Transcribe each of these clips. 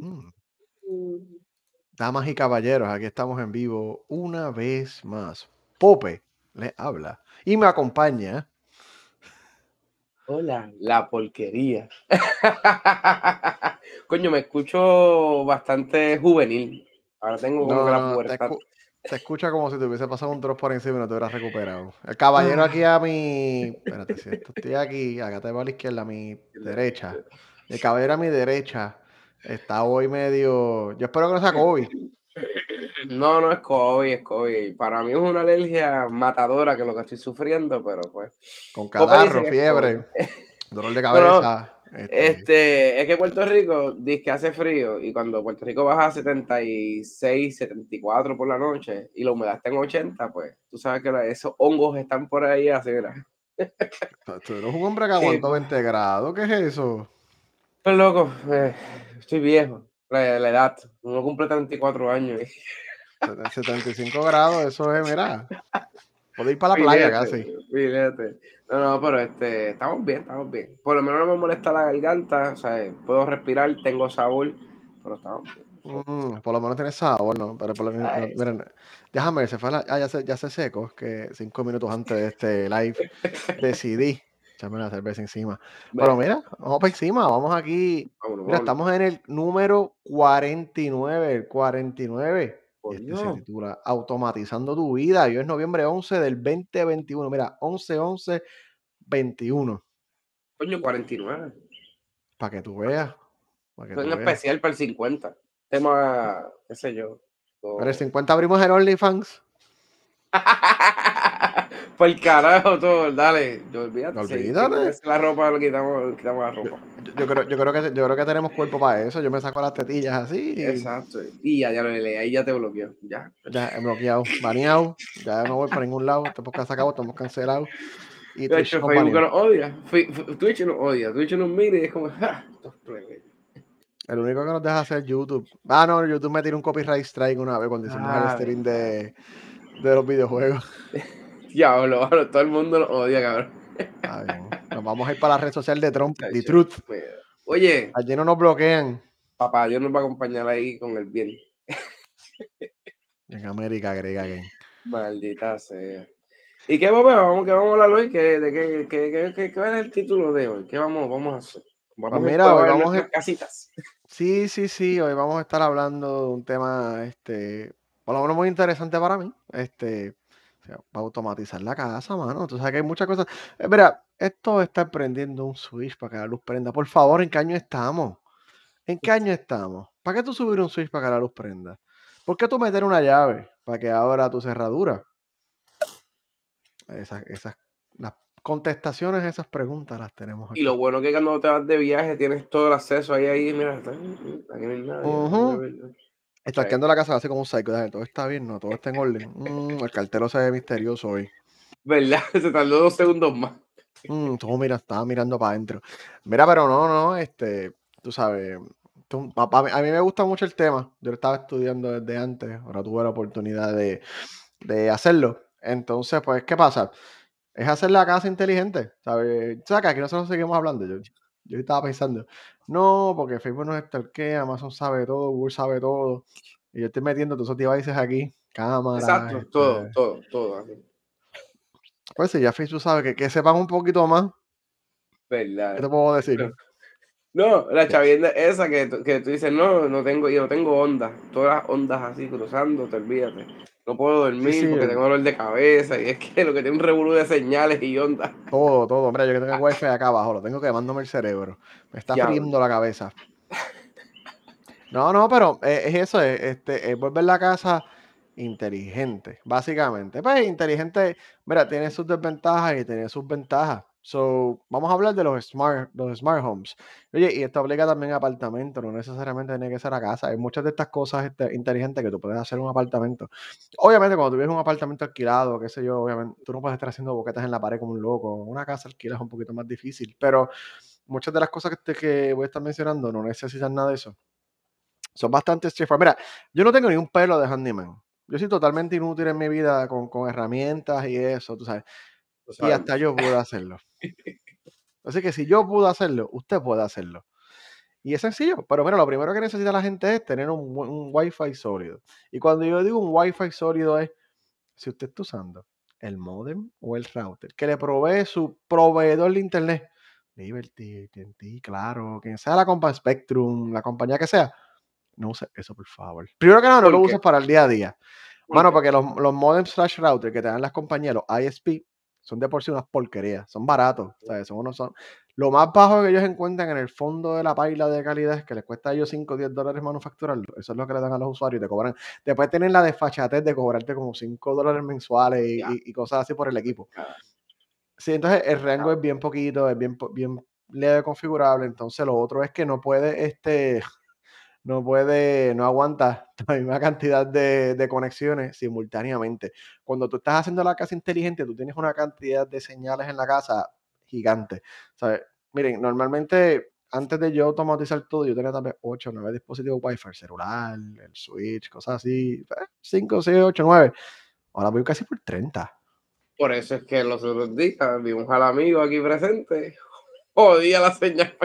Mm. Damas y caballeros, aquí estamos en vivo una vez más. Pope le habla y me acompaña. Hola, la porquería. Coño, me escucho bastante juvenil. Ahora tengo como No, que la te, escu- te escucha como si te hubiese pasado un drop por encima y no te hubieras recuperado. El caballero aquí a mi. Espérate, si esto estoy aquí, acá te va a la izquierda, a mi derecha. El caballero a mi derecha está hoy medio. Yo espero que no sea COVID. No, no es COVID, es COVID. Para mí es una alergia matadora que es lo que estoy sufriendo, pero pues. Con es fiebre, dolor de no, cabeza. este, Este, es que Puerto Rico dice que hace frío y cuando Puerto Rico baja a 76, 74 por la noche y la humedad está en 80, pues tú sabes que esos hongos están por ahí así, mira. Tú eres un hombre que aguantó pues. 20 grados. ¿Qué es eso? Pues loco, eh, estoy viejo, la, la edad, uno cumple 34 años. Seten- 75 grados, eso es, mira. Puedo ir para la playa casi. No, no, pero este, estamos bien, estamos bien. Por lo menos no me molesta la garganta, o sea, puedo respirar, tengo sabor, pero estamos bien. Mm, por lo menos tiene sabor, ¿no? Pero por lo menos, no, Ay, miren, déjame ver, se fue la, ah, ya se, ya se secó, que cinco minutos antes de este live decidí echarme la cerveza encima. Pero mira, vamos para encima, vamos aquí. vámonos, Mira, vámonos. estamos en el número 49, el 49. Y este se titula Automatizando tu vida. Y hoy es noviembre 11 del 2021. Mira, 11, 11, 21. Coño, 49. Para que tú veas. Para que Es tú un veas. especial para el 50. Tema, qué sé yo. Pero el 50 abrimos el OnlyFans. Por el carajo todo, dale. Yo olvídate. sí, Olvídate. la ropa, lo quitamos, le quitamos la ropa. Yo, yo creo, yo, creo que, yo creo que tenemos cuerpo para eso. Yo me saco las tetillas así. y Exacto. Y ya, ya lo leí, ahí ya te bloqueó. Ya. Ya he bloqueado, baneado. Ya no voy para ningún lado. Podcast se acabó, estamos cancelados. Y Twitch hecho, nos Facebook baneó. nos odia. Twitch nos odia. Twitch nos mira y es como. El único que nos deja hacer YouTube. Ah, no, YouTube me tiró un copyright strike una vez cuando hicimos el Ah, stream de, de los videojuegos. Diablo, mano, todo el mundo nos odia, cabrón. Está bien. Nos vamos a ir para la red social de Trump, The Chacho. Truth. Pues, Oye, Allí no nos bloquean. papá, Dios nos va a acompañar ahí con el bien. En América, agrega que. Maldita sea. ¿Y qué vamos, qué vamos a hablar hoy? ¿Qué, de qué, qué, qué, qué, es el título de hoy? ¿Qué vamos, vamos a hacer? Vamos Pues a mira, hoy probar vamos a- casitas. Sí, sí, sí. Hoy vamos a estar hablando de un tema, este, por lo menos muy interesante para mí. Este, o sea, para automatizar la casa, mano. Tú sabes que hay muchas cosas. Eh, mira, esto está prendiendo un switch para que la luz prenda. Por favor, ¿en qué año estamos? ¿En qué año estamos? ¿Para qué tú subir un switch para que la luz prenda? ¿Por qué tú meter una llave para que abra tu cerradura? Esas, esas, las contestaciones a esas preguntas las tenemos aquí. Y lo bueno que cuando te vas de viaje tienes todo el acceso ahí, ahí, mira, está- aquí no hay nadie. Ujú. Estalqueando la casa así como un psycho. Todo está bien, no, todo está en orden. Mm, el cartero se ve misterioso hoy. ¿Verdad? Se tardó dos segundos más. Mm, todo mira, estaba mirando para adentro. Mira, pero no, no, este, tú sabes, tú- a, a mí, a mí me gusta mucho el tema. Yo lo estaba estudiando desde antes, ahora tuve la oportunidad de, de hacerlo. Entonces, pues, ¿qué pasa? Es hacer la casa inteligente, ¿sabes? O sea, que aquí nosotros seguimos hablando. Yo, yo estaba pensando, no, porque Facebook nos stalkea, Amazon sabe todo, Google sabe todo. Y yo estoy metiendo todos esos devices aquí, cámaras. Exacto, este, todo, todo, todo. Pues si ya Facebook sabe que, que sepan un poquito más, ¿qué te puedo decir? Pero- No, la chavienda esa que, que tú dices, no, no tengo, yo no tengo ondas, todas las ondas así cruzando, te olvídate. No puedo dormir sí, porque el- tengo dolor de cabeza y es que lo que tiene un revolú de señales y ondas. Todo, todo. Mira, yo que tengo el wifi acá abajo, lo tengo quemándome el cerebro. Me está Diablo. friendo la cabeza. No, no, pero eh, es eso, es, este, es volver la casa inteligente, básicamente. Pues inteligente, mira, tiene sus desventajas y tiene sus ventajas. So, vamos a hablar de los smart, los smart homes. Oye, y esto aplica también a apartamentos, no necesariamente tiene que ser a casa. Hay muchas de estas cosas este, inteligentes que tú puedes hacer en un apartamento. Obviamente, cuando tú vives un apartamento alquilado, qué sé yo, obviamente, tú no puedes estar haciendo boquetas en la pared como un loco. Una casa alquila es un poquito más difícil, pero muchas de las cosas que, te- que voy a estar mencionando no necesitan nada de eso. Son bastante straightforward. Mira, yo no tengo ni un pelo de handyman. Yo soy totalmente inútil en mi vida con, con herramientas y eso, tú sabes. Lo Y hasta yo pude hacerlo. Así que si yo pude hacerlo, usted puede hacerlo. Y es sencillo, pero mira, lo primero que necesita la gente es tener un, un Wi-Fi sólido. Y cuando yo digo un Wi-Fi sólido es, si usted está usando el modem o el router que le provee su proveedor de internet, Liberty, AT&T, claro, quien sea la compañía Spectrum, la compañía que sea, no use eso, por favor. Primero que nada, no ¿Por lo qué? uses para el día a día. ¿Por Mano, qué? porque los, los modems slash router que te dan las compañías, los ISP, son de por sí unas porquerías, son baratos, ¿sabes? Son unos, son, lo más bajo que ellos encuentran en el fondo de la paila de calidad es que les cuesta a ellos 5 o 10 dólares manufacturarlo. Eso es lo que le dan a los usuarios y te cobran. Después tienen la desfachatez de cobrarte como 5 dólares mensuales y, Ya. y- y cosas así por el equipo. Sí, entonces el rango es bien poquito, es bien, bien leve configurable. Entonces lo otro es que no puede, este, no puede, no aguanta la misma cantidad de, de conexiones simultáneamente. Cuando tú estás haciendo la casa inteligente, tú tienes una cantidad de señales en la casa gigante. ¿sabes? Miren, normalmente antes de yo automatizar todo, yo tenía tal vez 8 o 9 dispositivos Wi-Fi, el celular, el Switch, cosas así, 5, 6, 8, 9. Ahora voy casi por 30. Por eso es que los otros días vimos al amigo aquí presente. Jodía la señal.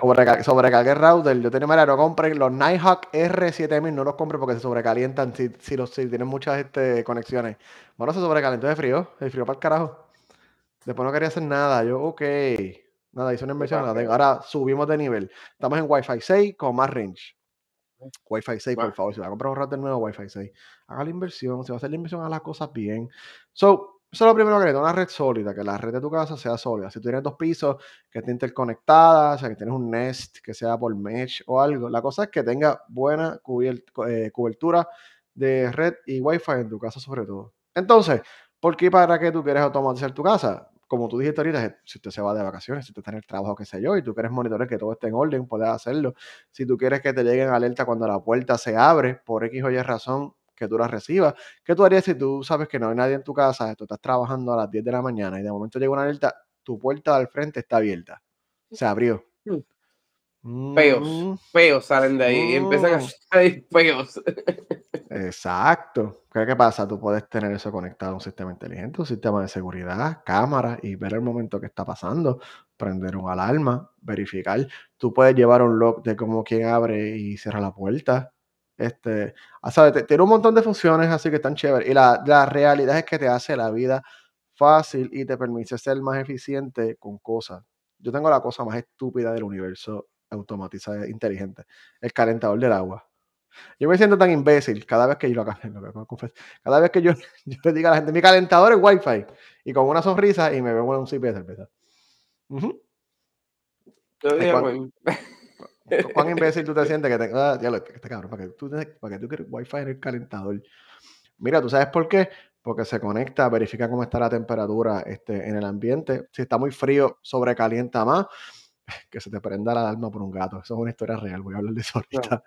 Sobreca sobrecargué el router. Yo tenía, mira, no compren los Nighthawk R7000, no los compren porque se sobrecalientan si, si, los, si tienen muchas este, conexiones. Bueno, se sobrecalentó de frío, de frío para el carajo. Después no quería hacer nada. Yo, ok. Nada, hice una inversión. Ahora subimos de nivel. Estamos en Wi-Fi 6 con más range. Wi-Fi 6, por favor. Si va a comprar un router nuevo, Wi-Fi 6. Haga la inversión. Si va a hacer la inversión, haga las cosas bien. So, eso es lo primero que necesito, una red sólida, que la red de tu casa sea sólida. Si tú tienes dos pisos, que esté interconectada, o sea, que tienes un Nest, que sea por mesh o algo. La cosa es que tenga buena eh, cobertura de red y Wi-Fi en tu casa sobre todo. Entonces, ¿por qué para qué tú quieres automatizar tu casa? Como tú dijiste ahorita, si usted se va de vacaciones, si usted está en el trabajo, qué sé yo, y tú quieres monitorear que todo esté en orden, puedes hacerlo. Si tú quieres que te lleguen alerta cuando la puerta se abre, por X o Y razón, que tú la recibas. ¿Qué tú harías si tú sabes que no hay nadie en tu casa, tú estás trabajando a las 10 de la mañana y de momento llega una alerta, tu puerta del frente está abierta? Se abrió. Peos, Mm, peos salen de ahí y empiezan a mm. salir peos. Exacto. ¿Qué, qué pasa? Tú puedes tener eso conectado a un sistema inteligente, un sistema de seguridad, cámara y ver el momento que está pasando, prender una alarma, verificar. Tú puedes llevar un log de cómo quién abre y cierra la puerta. Este, ah, ¿sabes? Tiene un montón de funciones así que están chéveres. Y la, la realidad es que te hace la vida fácil y te permite ser más eficiente con cosas. Yo tengo la cosa más estúpida del universo automatizada inteligente, el calentador del agua. Yo me siento tan imbécil cada vez que yo lo cada vez que yo, yo le digo a la gente, mi calentador es Wi-Fi, y con una sonrisa y me bebo un sip de cerveza. Ujú. Yo Ay, dije, ¿cuán, pues, cu- cuán imbécil tú te sientes que te, ah, diablo, este, este cabrón, para que tú, para que tú quieres Wi-Fi en el calentador. Mira, ¿tú sabes por qué? Porque se conecta, verifica cómo está la temperatura este, en el ambiente. Si está muy frío, sobrecalienta más. Que se te prenda la alarma por un gato. Eso es una historia real. Voy a hablar de eso ahorita.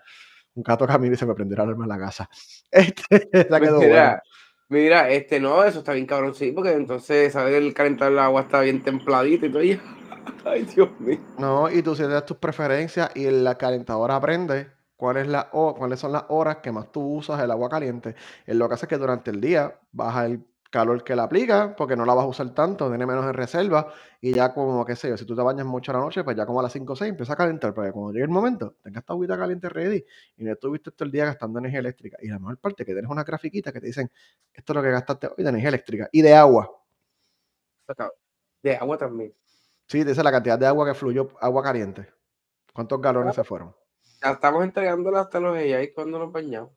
Un gato camina y se me prendió la alarma en la casa. Este, esa quedó buena. Mira, este no, eso está bien cabrón, sí, porque entonces, ¿sabes? El calentar el agua está bien templadito y todo. y- Ay, Dios mío. No, y tú sientes tus preferencias y la calentadora aprende cuál es la, ho- cuáles son las horas que más tú usas el agua caliente. Él lo que hace es que durante el día baja el calor que le aplica porque no la vas a usar tanto, tiene menos en reserva y ya como, qué sé yo, si tú te bañas mucho a la noche, pues ya como a las 5 o 6 empieza a calentar, porque cuando llegue el momento, tengas esta agüita caliente ready y no estuviste todo el día gastando energía eléctrica. Y la mejor parte que tienes una grafiquita que te dicen, esto es lo que gastaste hoy de energía eléctrica y de agua. De agua también. Sí, te dice la cantidad de agua que fluyó, agua caliente. ¿Cuántos galones se fueron? Ya estamos entregándola hasta los AI cuando nos bañamos.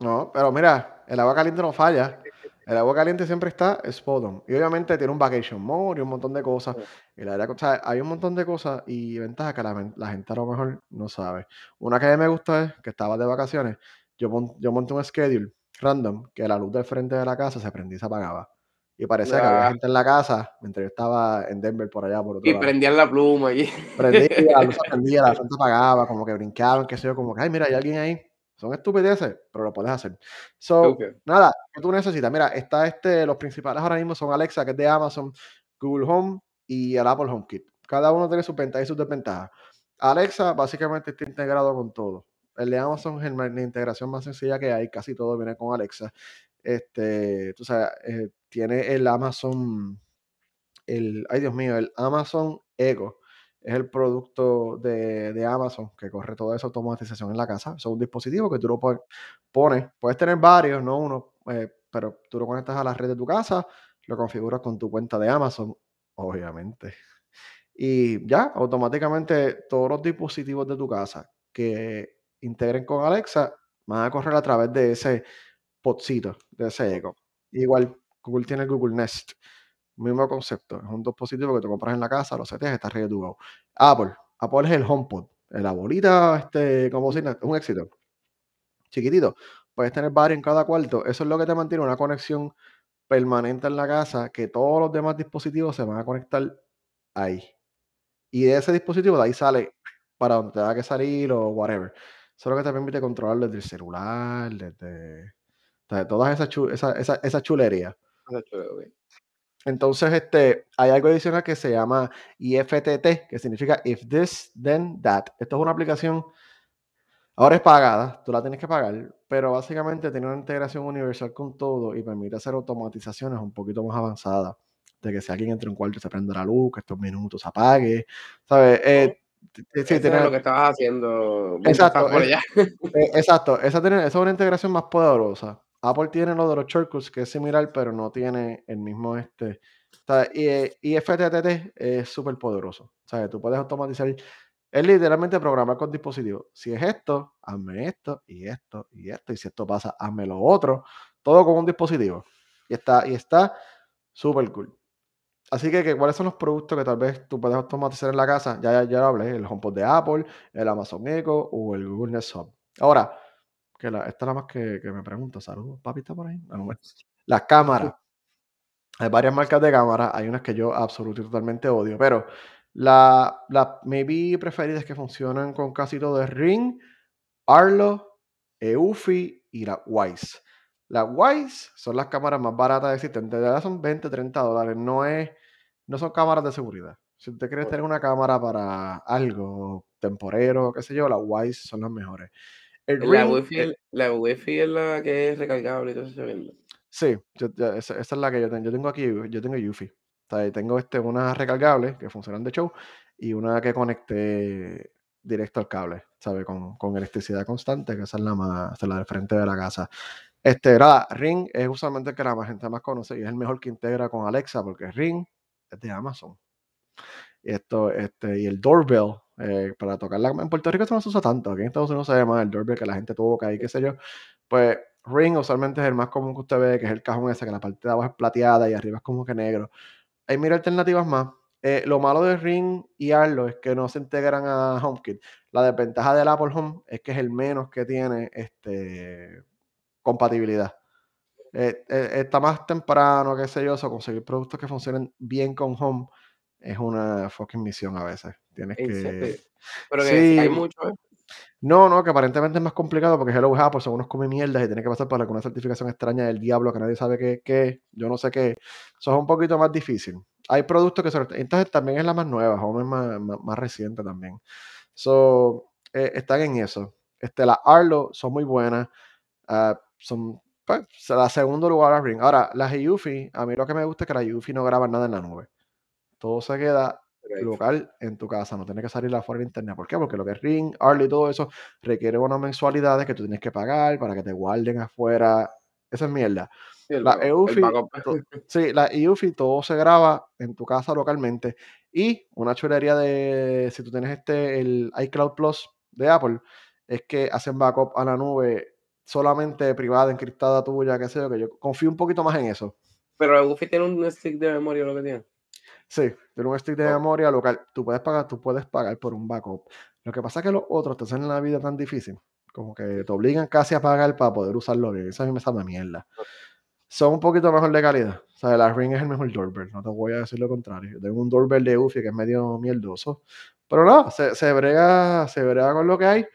No, pero mira, el agua caliente no falla. El agua caliente siempre está spot on. Y obviamente tiene un vacation mode y un montón de cosas. Sí. Y la verdad, que, o sea, hay un montón de cosas y ventajas que la, gente a lo mejor no sabe. Una que a mí me gusta es que estaba de vacaciones. Yo, yo monté un schedule random que la luz del frente de la casa se prendía y se apagaba. Y parecía que había Ah, gente en la casa mientras yo estaba en Denver por allá, por otro y lado. prendían la pluma y Prendía, la luz se prendía, la gente apagaba, como que brincaban, qué sé yo, como que, ay, mira, hay alguien ahí. Son estupideces, pero lo puedes hacer. So, Ok. nada, ¿qué tú necesitas? Mira, está este, los principales ahora mismo son Alexa, que es de Amazon, Google Home y el Apple HomeKit. Cada uno tiene sus ventajas y sus desventajas. Alexa básicamente está integrado con todo. El de Amazon es la integración más sencilla que hay, casi todo viene con Alexa. Este, tú sabes, eh, tiene el Amazon, el, ay Dios mío, el Amazon Echo, es el producto de, de Amazon que corre toda esa automatización en la casa. Es un dispositivo que tú lo pones, puedes tener varios, no uno, eh, pero tú lo conectas a la red de tu casa, lo configuras con tu cuenta de Amazon, obviamente. Y ya, automáticamente todos los dispositivos de tu casa que integren con Alexa van a correr a través de ese potcito, de ese eco. Igual, Google tiene el Google Nest. Mismo concepto. Es un dispositivo que tú compras en la casa, lo seteas, está arriba de tu Apple. Apple es el HomePod. La bolita, este, como si es un éxito. Chiquitito. Puedes tener varios en cada cuarto. Eso es lo que te mantiene una conexión permanente en la casa, que todos los demás dispositivos se van a conectar ahí. Y de ese dispositivo, de ahí sale para donde te da que salir o whatever. Eso es lo que te permite controlar desde el celular, desde, todas esas esa, esa, esa chulerías. Entonces, este, hay algo adicional que se llama IFTT, que significa If This, Then That. Esto es una aplicación, ahora es pagada, tú la tienes que pagar, pero básicamente tiene una integración universal con todo y permite hacer automatizaciones un poquito más avanzadas. De que si alguien entra en un cuarto se prende la luz, que estos minutos se apague, ¿sabes? Eh, sí, tiene... lo que estabas haciendo. Exacto, por allá. Eh, exacto, esa, tiene, esa es una integración más poderosa. Apple tiene lo de los shortcuts, que es similar, pero no tiene el mismo este. y, FTTT es súper poderoso. ¿sabes? Tú puedes automatizar. Es literalmente programar con dispositivos. Si es esto, hazme esto y esto y esto. Y si esto pasa, hazme lo otro. Todo con un dispositivo. Y está y está súper cool. Así que, ¿cuáles son los productos que tal vez tú puedes automatizar en la casa? Ya, ya, ya lo hablé, el HomePod de Apple, el Amazon Echo o el Google Nest Hub. Ahora, que esta es la más que, me pregunto. Saludos, papi, ¿está por ahí? Ah, Las cámaras. Hay varias marcas de cámaras. Hay unas que yo absolutamente totalmente odio. Pero la, la maybe preferidas que funcionan con casi todo es Ring, Arlo, Eufy y la Wise. Las Wise son las cámaras más baratas existentes. De verdad son 20, 30 dólares. No, es, no son cámaras de seguridad. Si usted quiere tener una cámara para algo temporero, qué sé yo, las Wise son las mejores la, wifi, la wifi es la que es recargable y todo eso Sí, esa, es la que yo tengo. Yo tengo aquí, yo tengo Yufi. tengo este, una recargable que funcionan de show y una que conecté directo al cable, ¿sabes? Con, con electricidad constante, que esa es la más, la del frente de la casa. Este, nada, Ring es usualmente el que la gente más conoce y es el mejor que integra con Alexa porque Ring es de Amazon. Y esto, este, y el doorbell eh, para tocarla. En Puerto Rico esto no se usa tanto, aquí en Estados Unidos se llama el doorbell que la gente toca y qué sé yo. Pues Ring usualmente es el más común que usted ve, que es el cajón ese, que la parte de abajo es plateada y arriba es como que negro. Hay mil alternativas más. Eh, lo malo de Ring y Arlo es que no se integran a HomeKit. La desventaja del Apple Home es que es el menos que tiene este, compatibilidad. Eh, está más temprano, qué sé yo, o conseguir productos que funcionen bien con Home es una fucking misión a veces. Tienes que. Pero que hay mucho. ¿eh? No, no, que aparentemente es más complicado porque Hello Apple son unos come mierdas y tiene que pasar por alguna certificación extraña del diablo que nadie sabe qué, qué yo no sé qué. Eso es un poquito más difícil. Hay productos que son. Entonces también es la más nueva, Home es más, más, reciente también. So, eh, están en eso. Este, las Arlo son muy buenas. Uh, son pues, la segundo lugar a Ring. Ahora, las Yufi, a mí lo que me gusta es que las Yufi no graban nada en la nube. Todo se queda local en tu casa, no tienes que salir afuera de internet. ¿Por qué? Porque lo que es Ring, Arly y todo eso requiere unas mensualidades que tú tienes que pagar para que te guarden afuera. Esa es mierda. la EUFI, sí, la EUFI todo se graba en tu casa localmente. Y una chulería de, si tú tienes este, el iCloud Plus de Apple, es que hacen backup a la nube solamente privada, encriptada tuya, qué sé yo, que yo confío un poquito más en eso. Pero la EUFI tiene un stick de memoria, lo que tiene. Sí, tiene un stick de memoria local. Tú puedes pagar, tú puedes pagar por un backup. Lo que pasa es que los otros te hacen la vida tan difícil, como que te obligan casi a pagar para poder usarlo bien. Eso a mí me sabe mierda. Son un poquito mejor de calidad. O sea, la Ring es el mejor doorbell, no te voy a decir lo contrario. Yo tengo un doorbell de UFI que es medio mierdoso. Pero no, se, se brega, se brega con lo que hay.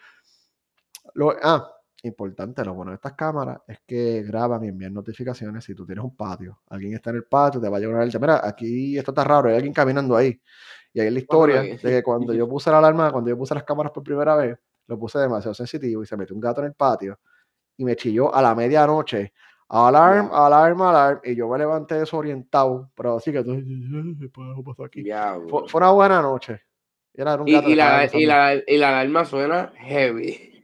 Lo, ah, importante, lo bueno de estas cámaras es que graban y envían notificaciones. Si tú tienes un patio, alguien está en el patio, te va a llegar el mira, aquí esto está raro, hay alguien caminando ahí. Y ahí es la historia de que cuando yo puse la alarma, cuando yo puse las cámaras por primera vez, lo puse demasiado sensitivo y se metió un gato en el patio y me chilló a la medianoche. Alarm, alarm, alarm. Y yo me levanté desorientado, pero así que tú, aquí? fue, una buena noche. Era, era un Y gato la y la y la alarma suena heavy.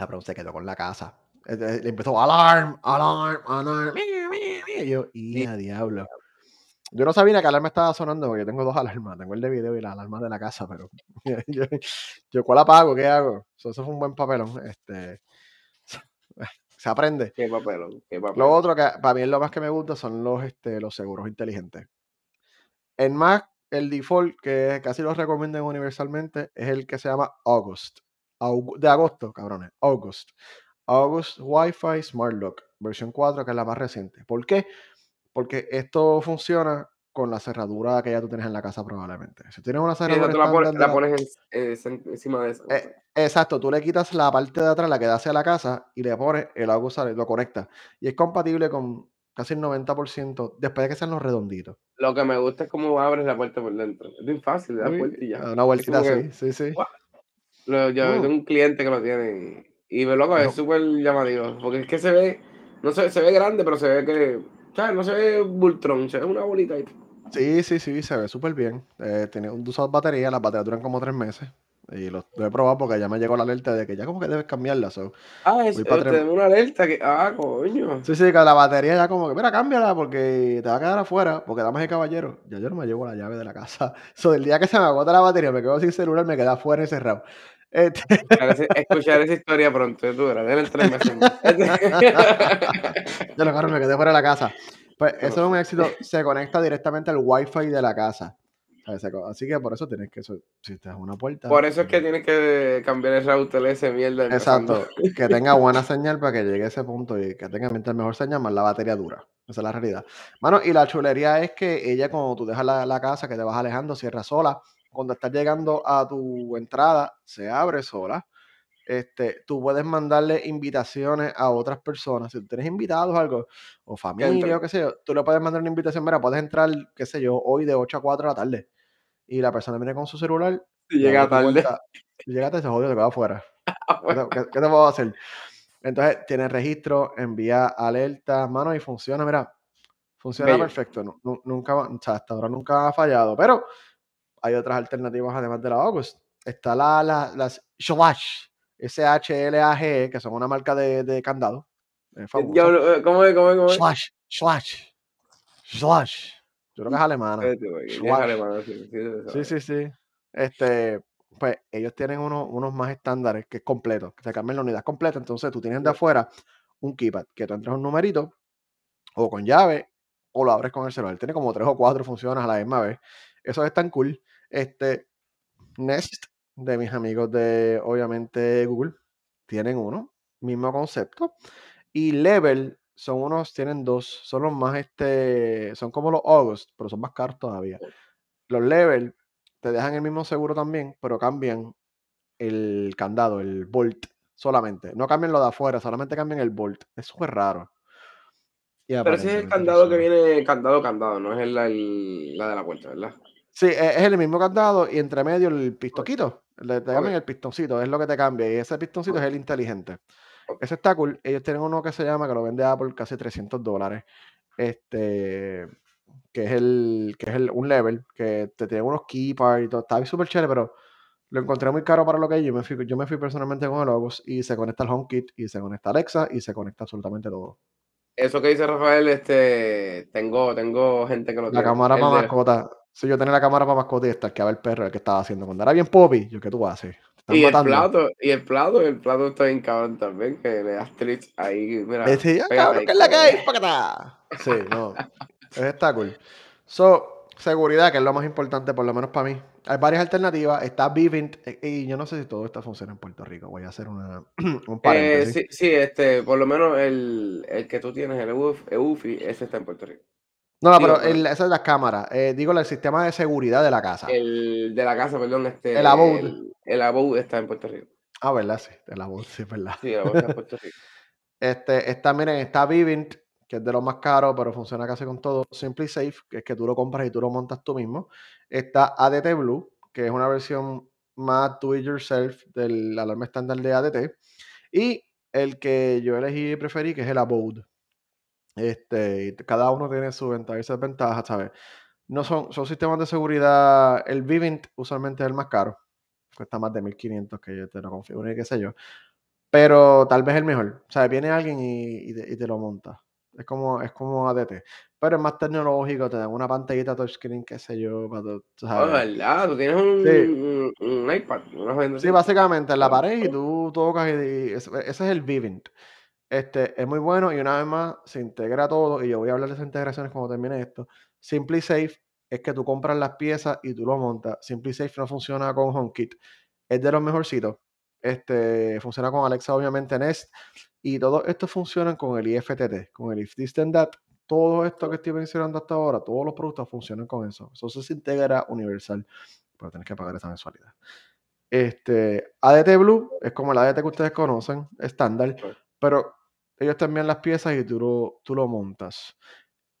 Ah, pero se quedó con la casa. Este, le empezó alarm, alarm, alarm. Y yo, y Sí, a diablo. Yo no sabía que alarma estaba sonando porque yo tengo dos alarmas. Tengo el de video y la alarma de la casa, pero yo, yo ¿cuál apago? ¿Qué hago? So, eso fue un buen papelón. Este, se aprende. qué papelón, qué Lo otro que para mí es lo más que me gusta son los, este, los seguros inteligentes. En Mac, el default que casi los recomiendan universalmente es el que se llama August. Aug- de agosto, cabrones. August. August Wi-Fi Smart Lock, versión 4, que es la más reciente. ¿Por qué? Porque esto funciona con la cerradura que ya tú tienes en la casa probablemente. Si tienes una Sí, esa cerradura tú la la pones en es en encima de eso. eh, exacto, tú le quitas la parte de atrás, la que da hacia la casa, y le pones el August, lo conectas. Y es compatible con casi el 90% después de que sean los redonditos. Lo que me gusta es cómo abres la puerta por dentro. Es bien fácil, le das vuelta y ya. una vueltita que, así, sí, sí. Lo yo Mm, tengo un cliente que lo tiene y me loco, es es- súper llamativo, porque es que se ve, no se se ve grande, pero se ve que, ¿sabes? No se ve bultrón, se ve una bolita ahí. Sí, sí, sí, se ve súper bien. Eh, tiene un usas batería, las baterías duran como tres meses. Y lo, lo he probado porque ya me llegó la alerta de que ya como que debes cambiarla. so, Ah, es te una alerta que, ah, coño. Sí, sí, que la batería ya como que, mira, cámbiala porque te va a quedar afuera, porque damas y caballeros, ya yo no me llevo la llave de la casa. So, el día que se me agota la batería, me quedo sin celular, me queda afuera encerrado. Este, Escuchar esa historia pronto, es dura, 3 meses más. ya lo claro, me quedé fuera de la casa. Pues Eso es un éxito, se conecta directamente al wifi de la casa. Co- Así que por eso tienes que, si te das una puerta, Por eso es que eh, tienes que cambiar el router ese mierda. Exacto, que tenga buena señal para que llegue a ese punto y que tenga mientras mejor señal, más la batería dura. Esa es la realidad. Mano, y la chulería es que ella, cuando tú dejas la, la casa, que te vas alejando, cierra sola. Cuando estás llegando a tu entrada, se abre sola. Este, tú puedes mandarle invitaciones a otras personas. Si tú tienes invitados o algo, o familia o qué sé yo, tú le puedes mandar una invitación. Mira, puedes entrar, qué sé yo, hoy de 8 a 4 de la tarde. Y la persona viene con su celular Si y llega tarde. puerta. Y llegaste y se jodió, te queda afuera. ¿Qué te, qué- te puedo hacer? Entonces, tiene registro, envía alerta, mano, y funciona, mira, funciona Bello. perfecto. nu- nu- nunca, o sea, hasta ahora nunca ha fallado, pero hay otras alternativas además de la August. Está la, la, las Slash, S-H-L-A-G, que son una marca de, de candado famosa. Diablo, ¿cómo es? ¿Cómo es? ¿Cómo es? Slash, Slash, Slash. Yo creo que es alemana. Es sí, sí, Sí. Este, pues ellos tienen unos, unos más estándares que es completo, que te cambian la unidad completa. Entonces tú tienes de afuera un keypad que tú entras un numerito o con llave o lo abres con el celular. Tiene como tres o cuatro funciones a la misma vez. Eso es tan cool. Este, Nest, de mis amigos de, obviamente, Google, tienen uno, mismo concepto. Y Level son unos, tienen dos, son los más, este, son como los August, pero son más caros todavía. Los Level te dejan el mismo seguro también, pero cambian el candado, el bolt solamente. No cambian lo de afuera, solamente cambian el bolt. Es súper raro. Y Pero ese es el candado que viene candado, candado, no es el, el- la de la puerta, ¿verdad? Sí, e- es el mismo candado y entre medio el pistoquito. Le, te cambian el pistoncito, es lo que te cambia. Y ese pistoncito es ok, el inteligente. Ese está cool. Ellos tienen uno que se llama, que lo vende Apple casi 300 dólares. Este, que es el, que es el, un level, que te tiene unos keypads y todo. Está súper chévere, pero lo encontré muy caro para lo que es. Yo me fui, yo me fui personalmente con el August y se conecta al HomeKit y se conecta a Alexa y se conecta absolutamente todo. Eso que dice Rafael, este, tengo, tengo gente que lo La tiene. cámara El para de, mascota. Si yo tenía la cámara para mascota y estalqueaba el perro, el que estaba haciendo. Cuando era bien poppy, yo, ¿qué tú haces? ¿Te están y el matando? plato, y el plato, el plato está bien cabrón también, que le das clics ahí, mira, Decía, ah, cabrón, ¿qué es la que hay? Sí, no. Está cool. So, seguridad, que es lo más importante, por lo menos para mí. Hay varias alternativas. Está Vivint, eh, y yo no sé si todo esto funciona en Puerto Rico. Voy a hacer una, un Eh, paréntesis. sí, sí, este, por lo menos el, el que tú tienes, el EUF- EUFI, ese está en Puerto Rico. No, no, Digo, pero el- esa es la cámara. Eh, digo, el sistema de seguridad de la casa. el de la casa, perdón, El este, Abode. el, el Abode está en Puerto Rico. Ah, ¿verdad? Sí, el Abode, sí, es verdad. Sí, el Abode está en Puerto Rico. Este, está, miren, está Vivint, que es de los más caros, pero funciona casi con todo. Simply Safe, que es que tú lo compras y tú lo montas tú mismo. Está ADT Blue, que es una versión más do it yourself del alarma estándar de ADT. Y el que yo elegí y preferí, que es el Abode. Este, y cada uno tiene su ventaja y sus desventajas, ¿sabes? no son, son sistemas de seguridad. El Vivint usualmente es el más caro. Cuesta más de 1500 que yo te lo configure qué sé yo. Pero tal vez el mejor. O sea, viene alguien y, y te, y te lo monta. Es como, es como ADT. Pero es más tecnológico, te dan una pantallita touchscreen, qué sé yo, para tú Oh, sabes. ¿verdad? Tú tienes un, Sí, un, un iPad, sí, básicamente en la Ah, pared y tú tocas y, y ese, ese es el Vivint. Este, es muy bueno y una vez más se integra todo y yo voy a hablar de esas integraciones cuando termine esto. SimpliSafe es que tú compras las piezas y tú lo montas. SimpliSafe no funciona con HomeKit. Es de los mejorcitos. Este, funciona con Alexa, obviamente, Nest. Y todo esto funciona con el IFTT, con el If This Then That. Todo esto que estoy mencionando hasta ahora, todos los productos funcionan con eso. Eso se integra universal, pero tienes que pagar esa mensualidad. Este, ADT Blue es como el ADT que ustedes conocen, estándar, pero ellos te envían las piezas y tú lo, tú lo montas.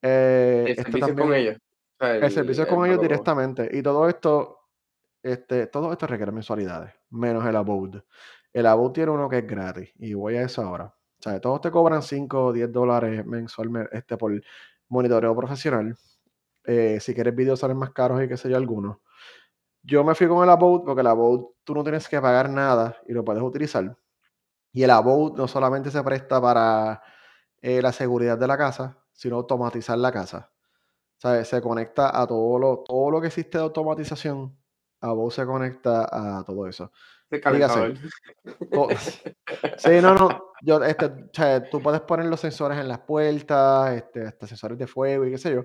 Eh, el este servicio es con también, ellos. O sea, el el, servicio es el con ellos directamente. Y todo esto, este, todo esto requiere mensualidades, menos el Abode. El Abode tiene uno que es gratis, y voy a eso ahora. O sea, todos te cobran 5 o 10 dólares mensualmente este, por monitoreo profesional. Eh, si quieres videos salen más caros y qué sé yo, algunos. Yo me fui con el Abode porque el Abode tú no tienes que pagar nada y lo puedes utilizar. Y el Abode no solamente se presta para eh, la seguridad de la casa, sino automatizar la casa. Se conecta a todo lo, todo lo que existe de automatización. Abode se conecta a todo eso. Dígase, calentador. to- sí, no, no. Yo, este, o sea, tú puedes poner los sensores en las puertas, este, hasta sensores de fuego y qué sé yo.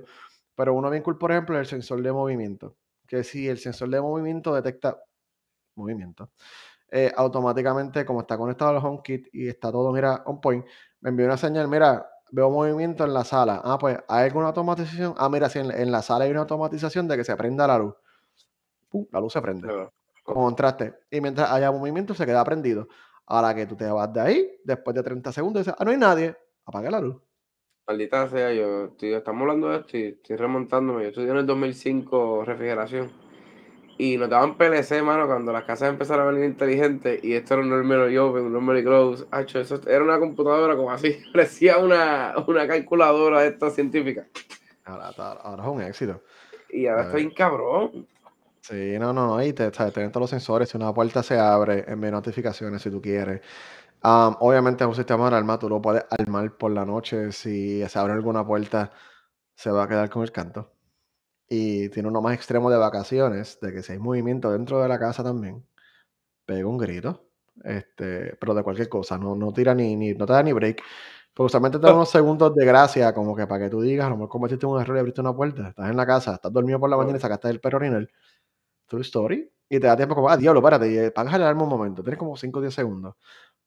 Pero uno bien cool, por ejemplo, es el sensor de movimiento. Que si el sensor de movimiento detecta movimiento, eh, automáticamente, como está conectado al HomeKit y está todo, mira, on point, me envió una señal, mira, veo movimiento en la sala. Ah, pues, ¿hay alguna automatización? Ah, mira, si en, en la sala hay una automatización de que se prenda la luz. Pum, la luz se prende. Claro. Con contraste. Y mientras haya movimiento, se queda prendido. Ahora que tú te vas de ahí, después de 30 segundos, dices, ah, no hay nadie, apaga la luz. Maldita sea, yo estoy, estamos hablando de esto y estoy remontándome. Yo estudié en el 2005 refrigeración. Y nos daban PLC, mano, cuando las casas empezaron a venir inteligentes. Y esto era un normally open, un normally close. Hacho, eso era una computadora como así. Parecía una, una calculadora de estas científicas. Ahora, ahora- ahora es un éxito. Y ahora estoy bien cabrón. Sí, no, no, no. Y te, sabes, tienen todos los sensores. Si una puerta se abre, envía notificaciones si tú quieres. Am, obviamente es un sistema de alarma, tú lo puedes armar por la noche. Si se abre alguna puerta, se va a quedar con el canto. Y tiene uno más extremo de vacaciones, de que si hay movimiento dentro de la casa también, pega un grito. Este, pero de cualquier cosa, no, no tira ni, ni, no te da ni break. Porque usualmente te da unos segundos de gracia, como que para que tú digas, a lo mejor cometiste un error y abriste una puerta, estás en la casa, estás dormido por la mañana y sacaste el perro orinal, True story, y te da tiempo como, ah, diablo, espérate, y apagas el alarma un momento, tienes como 5 o 10 segundos.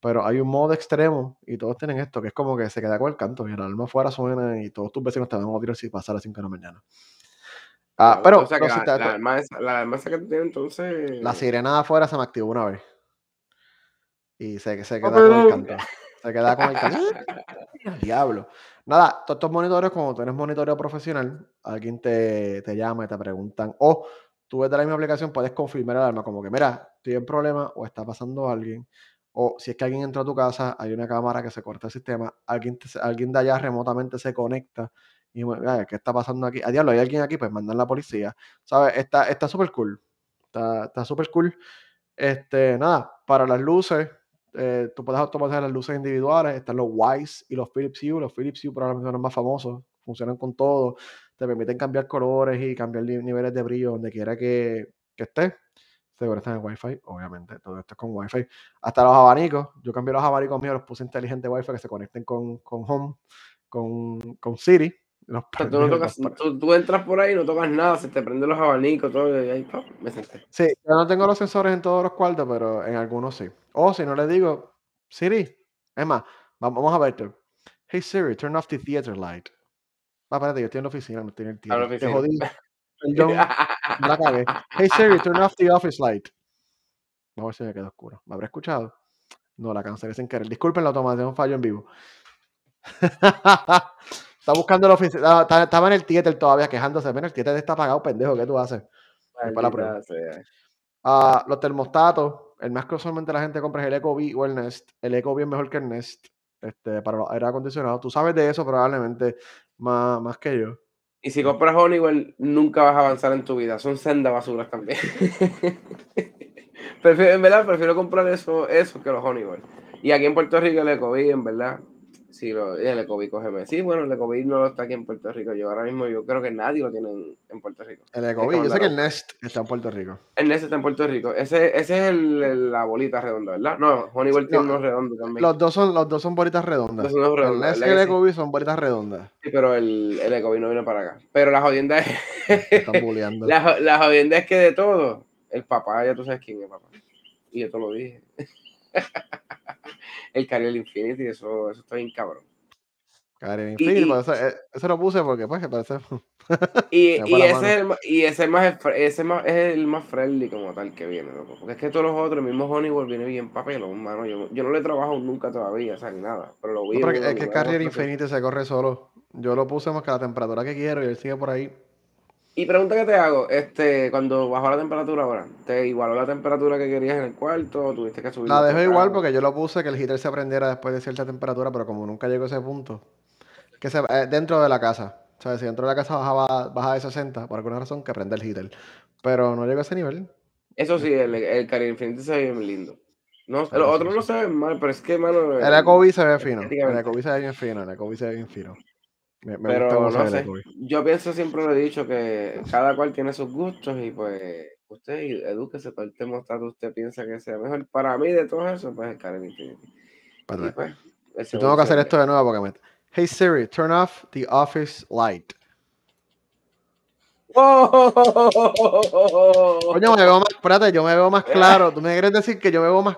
Pero hay un modo extremo y todos tienen esto, que es como que se queda con el canto y el alarma afuera suena y todos tus vecinos te van a tirar si pasar a las 5 de la mañana. Ah, o pero sea la, esa, la esa que tú tienes entonces. la sirena de afuera se me activó una vez y se, se Oh, queda con el canto. Se queda con el canto. ¡Ah, Diablo. Nada, todos estos monitores, como tú eres monitoreo profesional, alguien te, te llama y te preguntan, o tú ves de la misma aplicación, puedes confirmar el alarma, como que, mira, estoy en problema o está pasando alguien, o si es que alguien entró a tu casa, hay una cámara que se corta el sistema, alguien, te- alguien de allá remotamente se conecta y, "Mira, ¿qué está pasando aquí? A diablo, hay alguien aquí, pues mandan la policía. ¿Sabes? Está está súper cool. Está está súper cool. Este, nada, para las luces, eh, tú puedes automatizar las luces individuales, están los Wise y los Philips Hue, los Philips Hue probablemente son los más famosos, funcionan con todo, te permiten cambiar colores y cambiar ni- niveles de brillo donde quiera que, que estés. Se conectan en Wi-Fi, obviamente, todo esto es con Wi-Fi. Hasta los abanicos, yo cambié los abanicos míos, los puse inteligentes Wi-Fi que se conecten con, con Home, con, con Siri. Los tú, no tocas, tú, tú entras por ahí, no tocas nada, se te prenden los abanicos, todo, y ahí ¡pam! me senté. Sí, yo no tengo los sensores en todos los cuartos, pero en algunos sí. O si no le digo, Siri, es más, va- vamos a verte. Hey Siri, turn off the theater light. Ah, espérate, yo estoy en la oficina, no estoy en el A la theater. Te jodí, perdón, la cagué. Hey Siri, turn off the office light. Vamos a ver si me queda oscuro. ¿Me habrá escuchado? No, la cancelé sin querer. Disculpen la toma, un fallo en vivo. está buscando la oficina. Estaba, estaba en el theater todavía quejándose. Mira, el theater está apagado, pendejo. ¿Qué tú haces? Después la. Ah, los termostatos, el más que usualmente la gente compra es el Ecobee o el Nest. El Ecobee es mejor que el Nest este, para los aire acondicionados. Tú sabes de eso probablemente más, más que yo. Y si compras Honeywell, nunca vas a avanzar en tu vida. Son senda basuras también. prefiero, en verdad, prefiero comprar eso, eso que los Honeywell. Y aquí en Puerto Rico el Ecoví, en verdad, sí, lo, el Ecoví, cógeme. Sí, bueno, el Ecoví no está aquí en Puerto Rico. Yo ahora mismo, yo creo que nadie lo tiene en, en Puerto Rico. El Ecoví, yo sé que el Nest está en Puerto Rico. El Nest está en Puerto Rico. Ese, ese es el, el, la bolita redonda, ¿verdad? No, Honeywell No, tiene unos redondos también. Los dos son, los dos son bolitas redondas. Los dos son redondos, el Nest y ¿verdad el que sí? Son bolitas redondas. Sí, pero el, el no viene para acá. Pero la jodienda es... Están bulleando. La, la jodienda es que de todo, el papá, ya tú sabes quién es papá. Y yo te lo dije. el Carrier Infinity, eso, eso está bien cabrón. Y- Infinity, y- pero eso, eh, eso lo puse porque pues que parece. Y, me y ese, es el, y ese, es más, ese más, es el más friendly como tal que viene, loco. Porque es que todos los otros, el mismo Honeywell viene bien papelón, mano. Yo, yo no le he trabajado nunca todavía, o sea, ni nada. Pero lo vi. No, pero es una- que Carrier. Infinity se corre solo. Yo lo puse más que a la temperatura que quiero y él sigue por ahí. Y pregunta que te hago, este, cuando bajó la temperatura ahora, ¿te igualó la temperatura que querías en el cuarto o tuviste que subir? La dejo igual porque yo lo puse que el heater se prendiera después de cierta temperatura, pero como nunca llegó a ese punto, que se, eh, dentro de la casa, ¿sabes? Si dentro de la casa bajaba, baja de 60, por alguna razón, que prende el heater. Pero no llegó a ese nivel. Eso sí, el, el Carrier Infinity se ve bien lindo. No, los otros no se ven mal, pero es que, mano. El Ecoví se ve fino. El. Ecoví se ve bien fino. El Ecoví se ve bien fino. Me, me gusta Pero no sé. Yo pienso, siempre lo he dicho, que cada cual tiene sus gustos y pues usted edúquese todo el termostato, usted piensa que sea mejor. Para mí, de todo eso, pues el Carrier Infinity. Pues, Yo tengo que hacer esto de nuevo porque me... Hey Siri, turn off the office light. Coño, me veo más... Espérate, yo me veo más claro. ¿Tú me quieres decir que yo me veo más...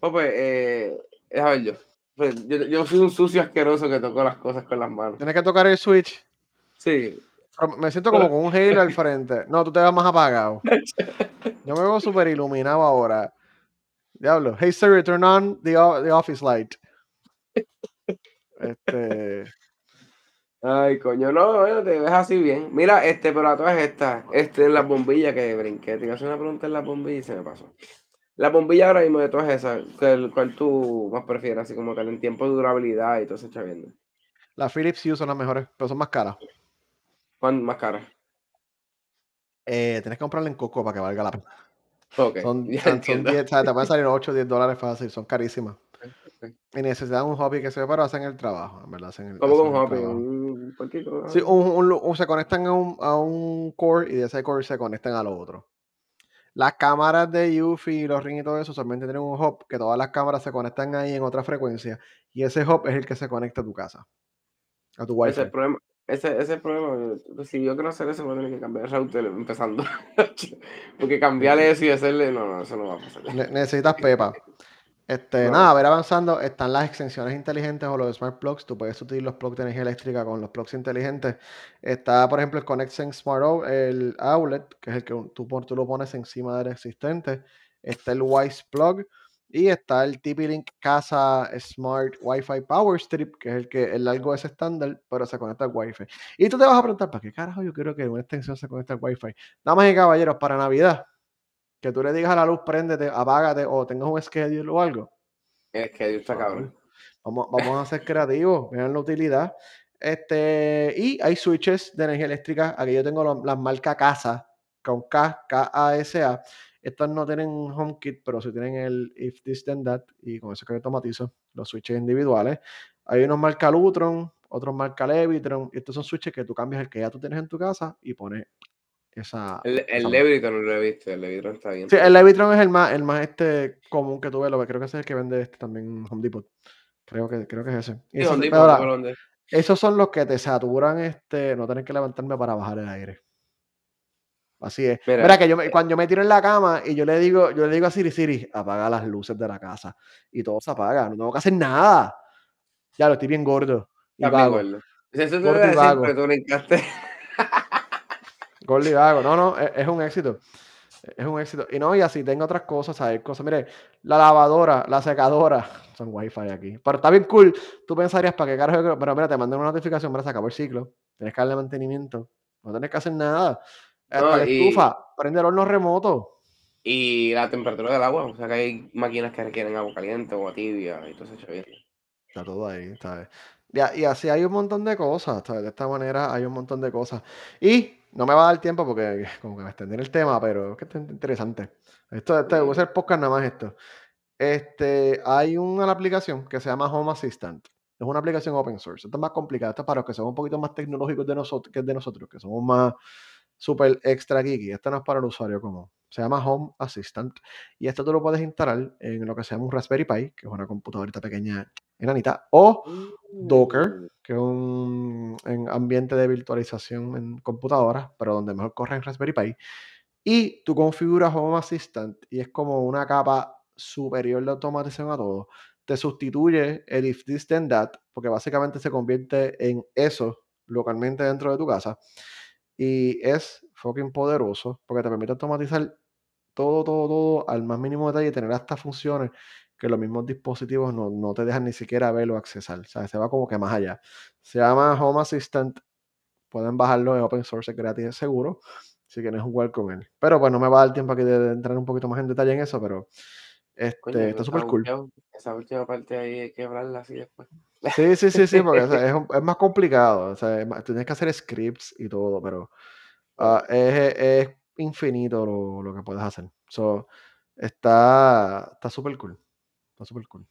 Oh, pues, eh, déjame ver yo. Pues, yo. Yo soy un sucio asqueroso que toco las cosas con las manos. Tienes que tocar el switch. Sí. Pero me siento como con un halo al frente. No, tú te ves más apagado. Yo me veo súper iluminado ahora. Diablo. Hey Siri, turn on the, the office light. Este... Ay, coño, no, bueno, te ves así bien. Mira, este, pero a todas estas, este, en las bombillas que brinqué, te iba a hacer una pregunta en las bombillas y se me pasó. Las bombillas ahora mismo de todas esas, ¿cuál, tú más prefieres, así como tal, en tiempo de durabilidad y todo ese chaviendo? Las Philips Hue son las mejores, pero son más caras. ¿Cuál más cara? Eh, tienes que comprarla en Coco para que valga la pena. Ok, Son, son, son entiendo. 10, o sea, te pueden salir 8 o 10 dólares fácil, son carísimas. Ok. Y necesitan un hobby que se pero hacen el trabajo, en verdad. Hacen el, ¿Cómo hacen Hoppy? trabajo. Un. Sí, un, un un- se conectan a un, a un core y de ese core se conectan a lo otro. Las cámaras de Yuffie y los Ring y todo eso solamente tienen un hub que todas las cámaras se conectan ahí en otra frecuencia y ese hub es el que se conecta a tu casa, a tu Ese es wifi. el problema. Ese, ese es el problema. Si yo quiero hacer eso, voy a tener que cambiar el router empezando. Porque cambiarle eso y hacerle. No, no, eso no va a pasar. Ne- necesitas Pepa. Este, No. nada, a ver avanzando, están las extensiones inteligentes o los smart plugs. Tú puedes sustituir los plugs de energía eléctrica con los plugs inteligentes. Está, por ejemplo, el ConnectSense Smart Out- el Outlet, que es el que tú, tú lo pones encima del existente. Está el Wise Plug. Y está el TP-Link Casa Smart Wi-Fi Power Strip, que es el que el largo es estándar, pero se conecta al Wi-Fi. Y tú te vas a preguntar, ¿para qué carajo yo quiero que una extensión se conecte al Wi-Fi? Damas y caballeros, para Navidad, que tú le digas a la luz, préndete, apágate, o tengas un schedule o algo. Que Dios está cabrón. Vamos, vamos a ser creativos, vean la utilidad. Este, y hay switches de energía eléctrica. Aquí yo tengo las marcas CASA, con K, K-A-S-A. Estas no tienen HomeKit, pero sí tienen el If This Then That, y con eso que automatizo los switches individuales. Hay unos marca Lutron, otros marca Levitron, y estos son switches que tú cambias el que ya tú tienes en tu casa y pones esa. El. Levitron lo he visto. El Levitron está bien. Sí, el Levitron es el más, el más este común que tuve, lo que creo que ese es el que vende este también Home Depot. Creo que, creo que es ese. Y Sí, esos- Home Depot, pero Home ahora, Depot, ¿dónde? esos son los que te saturan, este, no tener que levantarme para bajar el aire. Así es. Mira, Mira, que yo me- cuando yo me tiro en la cama y yo le digo, yo le digo a Siri, Siri, apaga las luces de la casa. Y todo se apaga, no tengo que hacer nada. Ya lo estoy bien gordo y vago. gordo. Eso te Gordo y vago. Pero tú brincaste. Gordo y vago. No, no, es, es un éxito. Es un éxito. Y no, y así tengo otras cosas, ¿sabes? Cosas. Mire, la lavadora, la secadora, son wifi aquí. Pero está bien cool. Tú pensarías, ¿para qué carajo? Pero mira, te mandan una notificación, mira, se acabó el ciclo. Tienes que darle mantenimiento. No tienes que hacer nada. Hasta No, la y- estufa, prende el horno remoto. Y la temperatura del agua. O sea que hay máquinas que requieren agua caliente o tibia y todo eso. Está todo ahí, ¿sabes? Y, así hay un montón de cosas, ¿sabes? De esta manera hay un montón de cosas. Y no me va a dar tiempo porque como que me extendí en el tema, pero es que está interesante. Esto, este, voy a hacer podcast nada más esto. Este, hay una aplicación que se llama Home Assistant. Es una aplicación open source. Esto es más complicado. Esto es para los que son un poquito más tecnológicos de nosotros, que de nosotros, que somos más super extra geeky. Esto no es para el usuario común. Se llama Home Assistant. Y esto tú lo puedes instalar en lo que se llama un Raspberry Pi, que es una computadorita pequeña enanita, o Docker, Mm, que es un en ambiente de virtualización en computadoras, pero donde mejor corre en Raspberry Pi. Y tú configuras Home Assistant y es como una capa superior de automatización a todo. Te sustituye el if this then that, porque básicamente se convierte en eso localmente dentro de tu casa. Y es fucking poderoso porque te permite automatizar todo, todo, todo al más mínimo detalle tener hasta funciones que los mismos dispositivos no, no te dejan ni siquiera ver o accesar. O sea, se va como que más allá. Se llama Home Assistant. Pueden bajarlo en open source, es gratis, es seguro, si quieren jugar con él. Pero pues no me va a dar tiempo aquí de, entrar un poquito más en detalle en eso, pero este, está súper cool. Esa última parte ahí hay que hablarla así después. Sí, sí, sí, sí, porque o sea, es, es más complicado. O sea, es más- tienes que hacer scripts y todo, pero es, es infinito lo, lo que puedes hacer. So, está está súper cool. Está súper cool.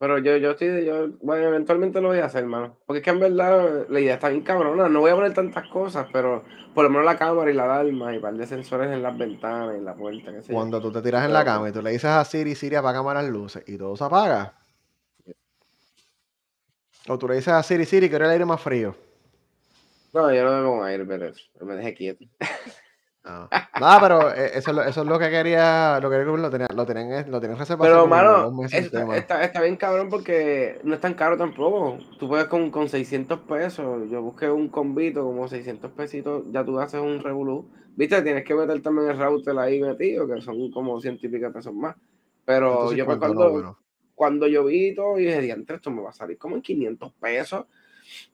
Pero yo, yo estoy, yo, bueno, eventualmente lo voy a hacer, hermano. Porque es que en verdad la idea está bien cabrona. No voy a poner tantas cosas, pero por lo menos la cámara y la alarma y un par de sensores en las ventanas y en la puerta, qué sé yo. Cuando tú te tiras en la Pero cama y tú le dices a Siri, Siri apaga las luces y todo se apaga. O tú le dices a Siri, Siri, quiero el aire más frío. no, yo no me pongo aire, pero eso, me dejé quieto. Nada, pero eh, eso, es lo- eso es lo que quería, lo que lo tenían, lo tenían, lo tenían reservado Pero, mano, está, está, está bien cabrón porque no es tan caro tampoco. Tú puedes con, con 600 pesos. Yo busqué un combito como 600 pesitos. Ya tú haces un revolú. Viste, tienes que meter también el router ahí metido, que son como 100 y pico pesos más. Pero yo 150, no, cuando, bueno. cuando yo vi todo, y dije, diantre, esto me va a salir como en 500 pesos.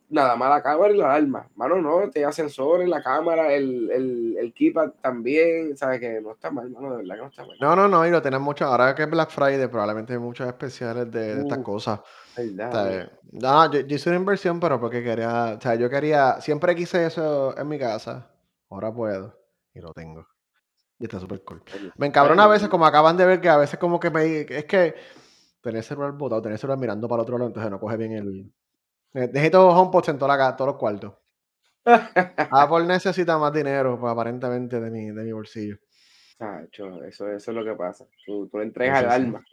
Nada más la cámara y la alarma. Mano, no, te sensores, la cámara, el, el, el keypad también. Sabes que no está mal, mano, de verdad que no está mal. No, no, no, y lo tienen mucho. Ahora que es Black Friday, probablemente hay muchos especiales de, de estas Uh, cosas. Verdad, eh, no, yo, yo hice una inversión, pero porque quería, o sea, yo quería, siempre quise eso en mi casa. Ahora puedo y lo tengo. Y está súper cool. Me encabrona a veces, bien. como acaban de ver, que a veces como que me... Es que tener el celular botado, tener el celular mirando para el otro lado, entonces no coge bien el... Ne- Necesito HomePods en toda la todos los cuartos. Apple necesita más dinero, pues, aparentemente, de mi, de mi bolsillo. Eso, eso es lo que pasa. Tú, tú le entregas el sí. alma.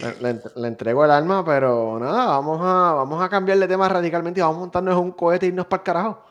Le, le ent- le entrego el alma, pero nada, vamos a, vamos a cambiar de tema radicalmente y vamos a montarnos en un cohete e irnos para el carajo.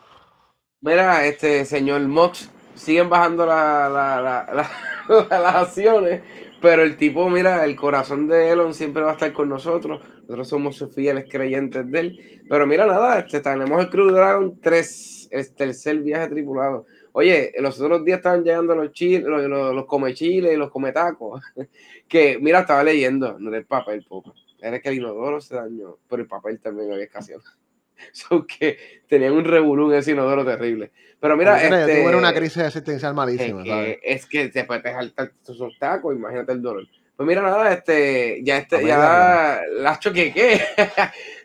Mira, este señor Mox, siguen bajando la- la- la- las acciones, pero el tipo, mira, el corazón de Elon siempre va a estar con nosotros. Nosotros somos sus fieles creyentes de él. Pero mira, nada, este, tenemos el Crew Dragon 3, el tercer viaje tripulado. Oye, los otros días estaban llegando los chiles, los, los, los come chiles y los come tacos. Que, mira, estaba leyendo, no era el papel, poco. Era que el inodoro se dañó, pero el papel también había escaseado. So que tenían un revolú en ese inodoro terrible. Pero mira, yo tuve una este, crisis existencial es malísima, ¿sabes? que, es que después te saltan esos tacos, imagínate el dolor. Pues mira, nada, este, ya este, ya la choque que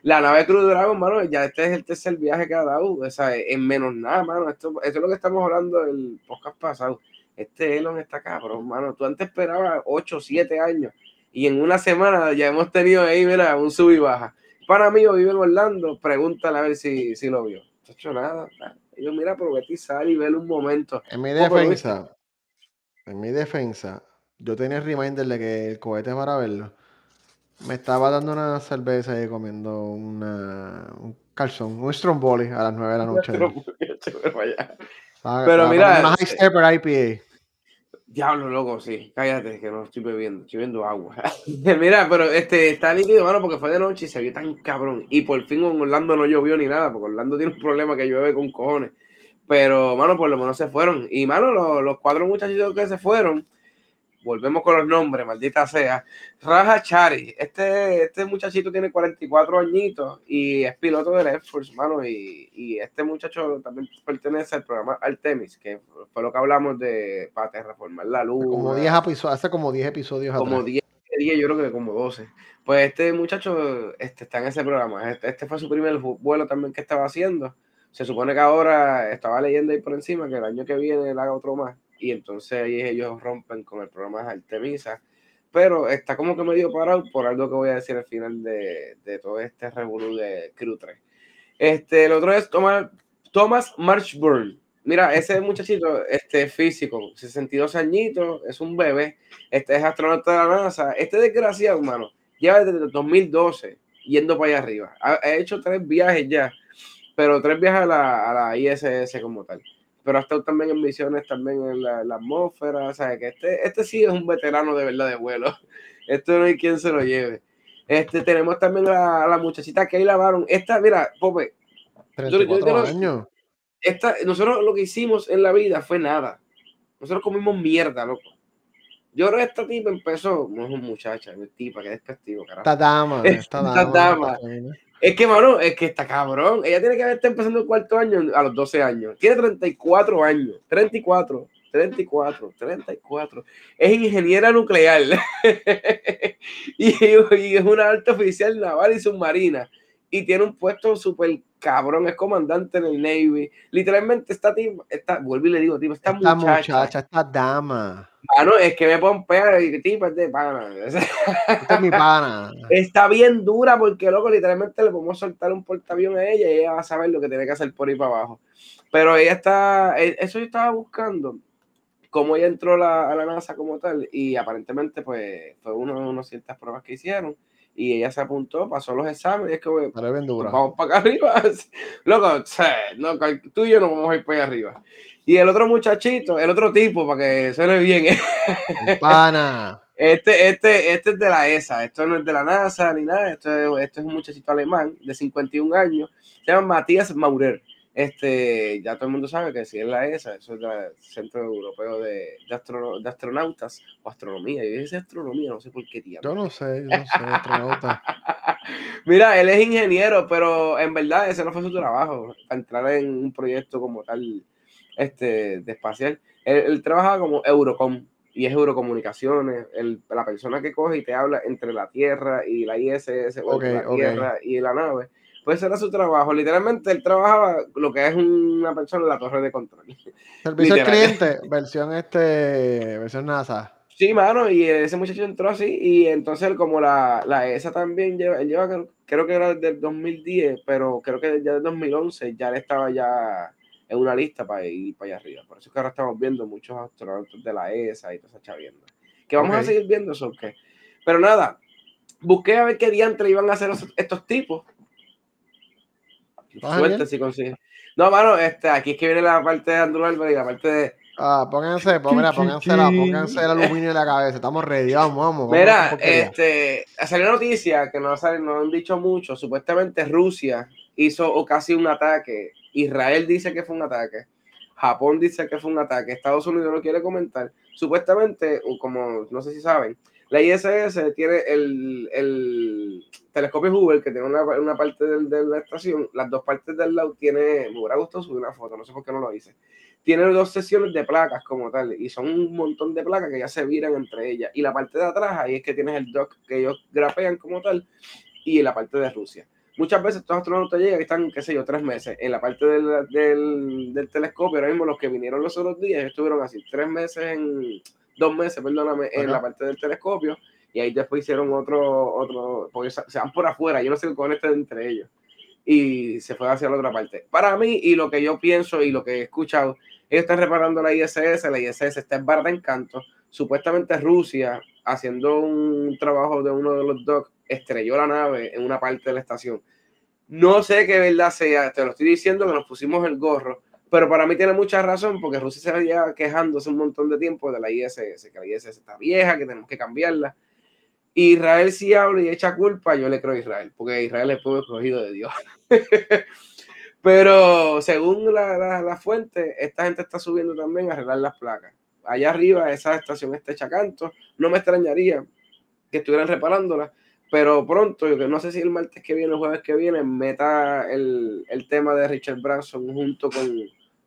la nave Cruz Dragon, mano, ya este es el tercer viaje que ha dado, o sea, en menos nada, mano. Esto, esto es lo que estamos hablando del podcast pasado. Este Elon está cabrón, mano. Tú antes esperabas 8 o 7 años y en una semana ya hemos tenido ahí, mira, un sub y baja. Para mí, vive en Orlando, pregúntale a ver si, si lo vio. No ha hecho nada. Yo, mira, aprovecha y vele un momento. En mi defensa, en mi defensa, yo tenía el reminder de que el cohete para verlo. Me estaba dando una cerveza y comiendo una, un calzón, un Stromboli a las 9 de la noche. pero Pero mira, una High eh, Stepper IPA. Diablo, loco, sí. Cállate, que no estoy bebiendo, estoy bebiendo agua. mira, pero este está nítido, mano, porque fue de noche y se vio tan cabrón. Y por fin en Orlando no llovió ni nada, porque Orlando tiene un problema que llueve con cojones. Pero, mano, por lo menos se fueron. Y, mano, los, los cuatro muchachitos que se fueron, volvemos con los nombres, maldita sea. Raja Chari, este, este muchachito tiene 44 añitos y es piloto del Air Force, mano. Y, y este muchacho también pertenece al programa Artemis, que fue lo que hablamos de para terraformar la Hace como luna. 10 episodios, hace como 10 episodios Como atrás. 10 10, yo creo que como 12. Pues este muchacho este, está en ese programa. Este, este fue su primer vuelo también que estaba haciendo. Se supone que ahora estaba leyendo ahí por encima que el año que viene él haga otro más. Y entonces ahí ellos rompen con el programa de Artemisa. Pero está como que medio parado por algo que voy a decir al final de, de todo este revolú de Crew 3. Este, el otro es Thomas, Thomas Marchburn. Mira, ese muchachito, este físico, 62 añitos, es un bebé, este es astronauta de la NASA. Este desgraciado, hermano, lleva desde el 2012 yendo para allá arriba. Ha, hecho tres viajes ya, pero tres viajes a la, a la, ISS como tal. Pero ha estado también en misiones, también en la, atmósfera. O sea, que este, este sí es un veterano de verdad de vuelo. Esto no hay quien se lo lleve. Este, tenemos también a, la muchachita que ahí lavaron. Esta, mira, Pope. 34 años esta, nosotros lo que hicimos en la vida fue nada. Nosotros comimos mierda, loco. Yo creo que esta tipa empezó, no es una muchacha, es tipa, que despectivo, carajo. Esta dama, esta, dama. Es que, mano, es que está cabrón. Ella tiene que haber empezando el cuarto año a los 12 años. Tiene 34 años. 34, 34, 34. Es ingeniera nuclear. y, y, es una alta oficial naval y submarina. Y tiene un puesto súper cabrón, es comandante en el Navy. Literalmente esta tipo, esta, vuelvo y le digo, tipo, esta, esta muchacha, esta dama. Mano, es que me pompea y tipo es de pana. Esta es mi pana. Está bien dura porque, loco, literalmente le podemos soltar un portaavión a ella y ella va a saber lo que tiene que hacer por ahí para abajo. Pero ella está, e, eso yo estaba buscando, cómo ella entró a la NASA como tal y aparentemente pues fue una de unas ciertas pruebas que hicieron y ella se apuntó, pasó los exámenes y es que vamos para acá arriba. Loco, no, tú y yo no vamos a ir para allá arriba. Y el otro muchachito, el otro tipo, para que suene bien. Pana. Este, este, este es de la ESA, esto no es de la NASA ni nada, esto es, esto es un muchachito alemán de 51 años, se llama Matías Maurer. Este, ya todo el mundo sabe que si es la ESA, eso es el Centro Europeo de, de, Astronautas o Astronomía. Yo dije astronomía, no sé por qué tío. Yo no sé, yo no sé, astronauta. Mira, él es ingeniero, pero en verdad ese no fue su trabajo, para entrar en un proyecto como tal este, de espacial. Él, trabajaba como Eurocom y es Eurocomunicaciones, el, la persona que coge y te habla entre la Tierra y la ISS, o la Tierra y la nave pues era su trabajo. Literalmente él trabajaba lo que es una persona en la torre de control. Servicio al cliente, versión este, versión NASA. Sí, mano, y ese muchacho entró así, y entonces como la, la ESA también lleva, él lleva, creo que era del 2010, pero creo que ya del 2011 ya él estaba ya en una lista para ir para allá arriba. Por eso es que ahora estamos viendo muchos astronautas de la ESA y toda esa chavienda. Que vamos a seguir viendo eso, ¿qué? Pero nada, busqué a ver qué diantre iban a hacer estos tipos Suerte si consigue. No, mano, este, aquí es que viene la parte de Andrew Albert y la parte de. Ah, pónganse, mira, pónganse, la, pónganse el aluminio en la cabeza. Estamos ready, vamos, vamos. Mira, este, salió una noticia que no, no han dicho mucho. Supuestamente Rusia hizo casi un ataque. Israel dice que fue un ataque. Japón dice que fue un ataque. Estados Unidos no quiere comentar. Supuestamente, como no sé si saben, la ISS tiene el, el telescopio Hubble, que tiene una, una parte de, la estación, las dos partes del lado tiene, me hubiera gustado subir una foto, no sé por qué no lo hice. Tiene dos sesiones de placas como tal, y son un montón de placas que ya se viran entre ellas. Y la parte de atrás, ahí es que tienes el dock que ellos grapean como tal, y la parte de Rusia. Muchas veces estos astronautas llegan y están, qué sé yo, tres meses en la parte del, del, del telescopio. Ahora mismo los que vinieron los otros días estuvieron así, tres meses en dos meses, perdóname, en la parte del telescopio y ahí después hicieron otro, otro, porque se van por afuera, yo no sé qué conectan entre ellos y se fue hacia la otra parte. Para mí, y lo que yo pienso y lo que he escuchado, ellos están reparando la ISS, la ISS está en barra de encanto, supuestamente Rusia, haciendo un trabajo de uno de los docks, estrelló la nave en una parte de la estación. No sé qué verdad sea, te lo estoy diciendo que nos pusimos el gorro, pero para mí tiene mucha razón porque Rusia se había quejándose un montón de tiempo de la ISS, que la ISS está vieja, que tenemos que cambiarla. Israel si habla y echa culpa, yo le creo a Israel, porque Israel es el pueblo escogido de Dios. Pero según la, la, fuente, esta gente está subiendo también a arreglar las placas. Allá arriba, esa estación está hecha canto. No me extrañaría que estuvieran reparándola, pero pronto, yo que no sé si el martes que viene o el jueves que viene, meta el, el tema de Richard Branson junto con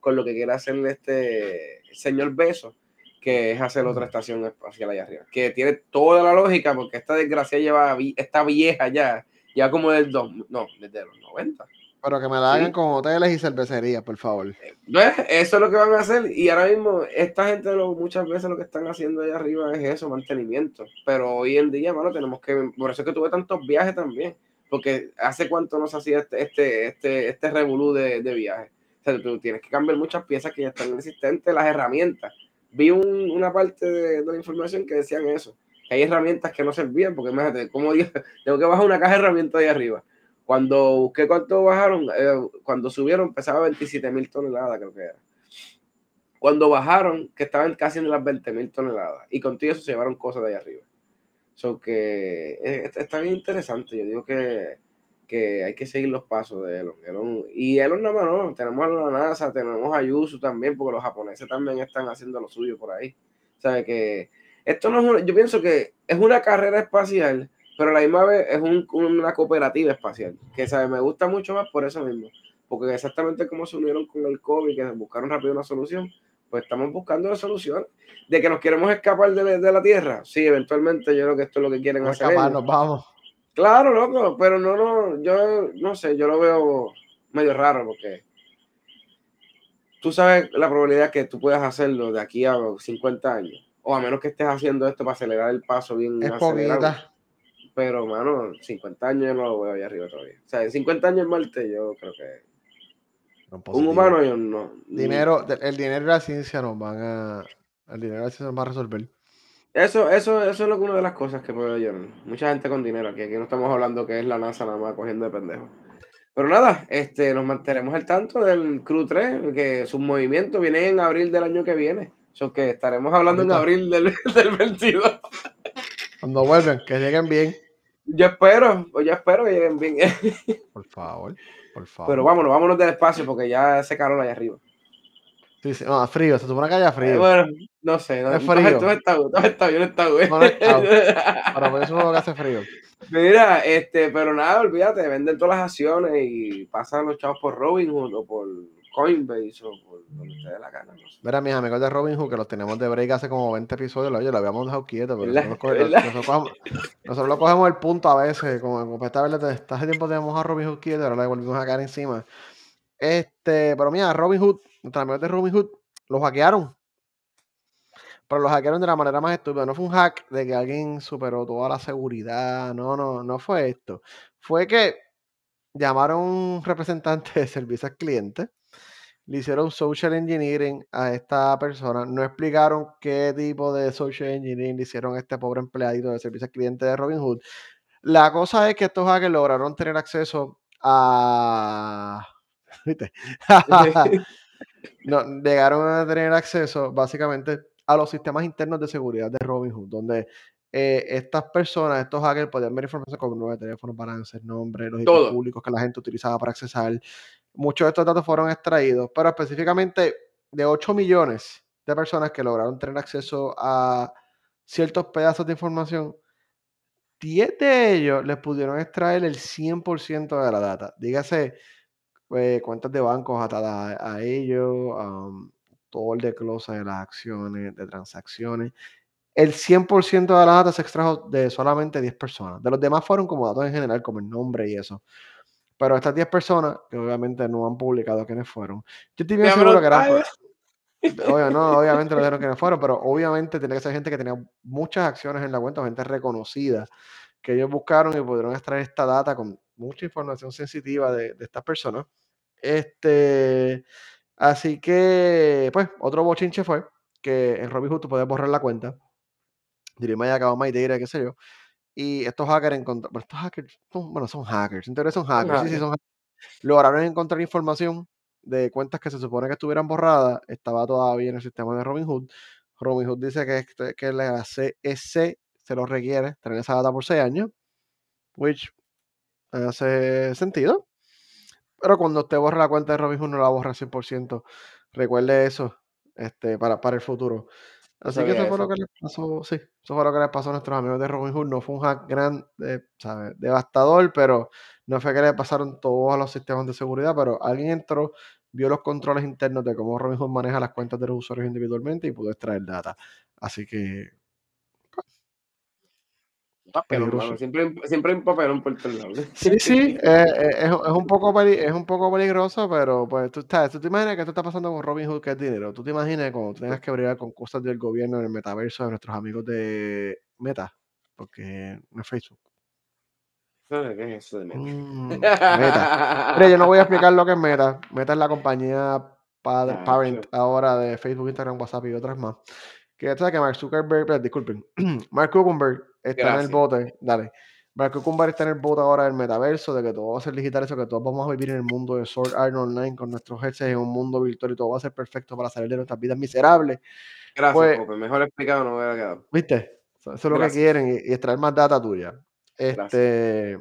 con lo que quiere hacer este señor Beso, que es hacer otra estación espacial allá arriba. Que tiene toda la lógica, porque esta desgracia lleva, está vieja ya, ya como del dos, no, desde los 90. Pero que me la hagan Sí. con hoteles y cervecerías, por favor. ¿Ves? Eso es lo que van a hacer. Y ahora mismo, esta gente lo, muchas veces lo que están haciendo allá arriba es eso, mantenimiento. Pero hoy en día, mano, tenemos que. Por eso es que tuve tantos viajes también. Porque hace cuánto no se hacía este, este, este, este revolú de, de viajes. O sea, tú tienes que cambiar muchas piezas que ya están existentes, las herramientas. Vi un- una parte de, de la información que decían eso. Que hay herramientas que no servían, porque imagínate, como digo, tengo que bajar una caja de herramientas ahí arriba. Cuando busqué cuánto bajaron, eh, cuando subieron pesaba 27 mil toneladas, creo que era. Cuando bajaron, que estaban casi en las 20 mil toneladas. Y contigo eso se llevaron cosas de ahí arriba. So que eh, está bien interesante. Yo digo que, que hay que seguir los pasos de Elon. Elon- y Elon más no, tenemos a la NASA, tenemos a Yusu también, porque los japoneses también están haciendo lo suyo por ahí. O sea que esto no es una- yo pienso que es una carrera espacial, pero a la misma vez es un- una cooperativa espacial, que ¿sabe? me gusta mucho más por eso mismo, porque exactamente como se unieron con el COVID, que buscaron rápido una solución, pues estamos buscando la solución. De que nos queremos escapar de, de la Tierra, sí, eventualmente yo creo que esto es lo que quieren Vamos hacer. ellos. escaparnos, vamos. Claro, loco, pero no, no, yo no sé, yo lo veo medio raro porque tú sabes la probabilidad que tú puedas hacerlo de aquí a 50 años, o a menos que estés haciendo esto para acelerar el paso bien Es acelerado. poquita. Pero, mano, 50 años yo no lo veo ahí arriba todavía. O sea, en 50 años en Marte yo creo que Un humano yo no. Dinero, el dinero y la ciencia nos van a. El dinero y la ciencia nos va a resolver. Eso, eso, eso es lo que una de las cosas que puedo yo. Mucha gente con dinero aquí. Aquí no estamos hablando que es la NASA nada más cogiendo de pendejo. Pero nada, este, nos mantenemos al tanto del Crew 3, que sus movimientos vienen en abril del año que viene. Eso que estaremos hablando en abril del, del 22. Cuando vuelven, que lleguen bien. Yo espero, yo espero que lleguen bien. Por favor, por favor. Pero vámonos, vámonos del espacio porque ya hace calor allá arriba. Sí, sí, no, frío, se supone que haya Eh, frío. bueno, no sé. No, Es frío. Tú has estado, tú has estado, yo no. No. Pero por eso que hace frío. Mira, este, pero nada, olvídate, venden todas las acciones y pasan los chavos por Robinhood o por Coinbase o por donde te dé la gana. No sé. Mira, mis amigos de Robin Hood, que los tenemos de break hace como 20 episodios, oye, lo habíamos dejado quieto, pero nosotros, cogemos, nosotros lo cogemos el punto a veces, como, como esta vez hace tiempo tenemos a Robin Hood quieto, ahora le volvimos a caer encima. Este, pero mira, Robin Hood, nuestros amigos de Robin Hood, los hackearon. Pero los hackearon de la manera más estúpida. No fue un hack de que alguien superó toda la seguridad. No, no, no fue esto. Fue que llamaron a un representante de servicio al cliente, le hicieron social engineering a esta persona, no explicaron qué tipo de social engineering le hicieron a este pobre empleadito de servicio al cliente de Robinhood. La cosa es que estos hackers lograron tener acceso a... ¿Viste? no, llegaron a tener acceso básicamente a los sistemas internos de seguridad de Robinhood, donde eh, estas personas, estos hackers, podían ver información como número de teléfono, balances, nombres, los Todo. públicos que la gente utilizaba para accesar. Muchos de estos datos fueron extraídos, pero específicamente de 8 millones de personas que lograron tener acceso a ciertos pedazos de información, 10 de ellos les pudieron extraer el 100% de la data. Dígase, eh, cuentas de bancos atadas a, a ellos, um, todo el desglose de las acciones, de transacciones. El 100% de la data se extrajo de solamente 10 personas. De los demás fueron como datos en general, como el nombre y eso. Pero estas 10 personas, que obviamente no han publicado quiénes fueron, yo estoy bien Ya, seguro que eran... Obvio, no, obviamente no dijeron quiénes fueron, pero obviamente tiene que ser gente que tenía muchas acciones en la cuenta, gente reconocida, que ellos buscaron y pudieron extraer esta data con mucha información sensitiva de, de estas personas. Este, así que, pues, otro bochinche fue que en Robinhood tú puedes borrar la cuenta, diré me haya acabado my data, qué sé yo, y estos hackers encontraron, bueno, estos hackers, son- bueno, son hackers, en teoría son hackers, sí, sí, son hackers. Lograron encontrar información de cuentas que se supone que estuvieran borradas, estaba todavía en el sistema de Robinhood. Robinhood dice que, este- que la CEC se lo requiere tener esa data por 6 años, which hace sentido. Pero cuando usted borra la cuenta de Robinhood, no la borra 100%. Recuerde eso este, para, para el futuro. Así que eso fue lo que les pasó, sí, eso fue lo que les pasó a nuestros amigos de Robinhood. No fue un hack gran, eh, ¿sabe? devastador, pero no fue que le pasaron todos los sistemas de seguridad, pero alguien entró, vio los controles internos de cómo Robinhood maneja las cuentas de los usuarios individualmente y pudo extraer data. Así que Papelón, mano. Siempre, siempre hay un papelón por todos lados. Sí, sí, eh, eh, es, es, un poco es un poco peligroso, pero pues tú, estás, tú te imaginas que esto está pasando con Robin Hood, que es dinero. Tú te imaginas cuando tengas que brillar con cosas del gobierno en el metaverso de nuestros amigos de Meta, porque no es Facebook. ¿Qué es eso de Meta? Mm, Meta. Mira, yo no voy a explicar lo que es Meta. Meta es la compañía padre, parent ahora de Facebook, Instagram, WhatsApp y otras más. Que que Mark Zuckerberg, disculpen, Mark Zuckerberg está en el bote, dale. Mark Zuckerberg está en el bote ahora del metaverso, de que todo va a ser digital, eso que todos vamos a vivir en el mundo de Sword Art Online con nuestros headsets en un mundo virtual y todo va a ser perfecto para salir de nuestras vidas miserables. Gracias, pues, Mejor explicado no hubiera quedado. ¿Viste? Eso es lo que quieren y, extraer más data tuya. Este,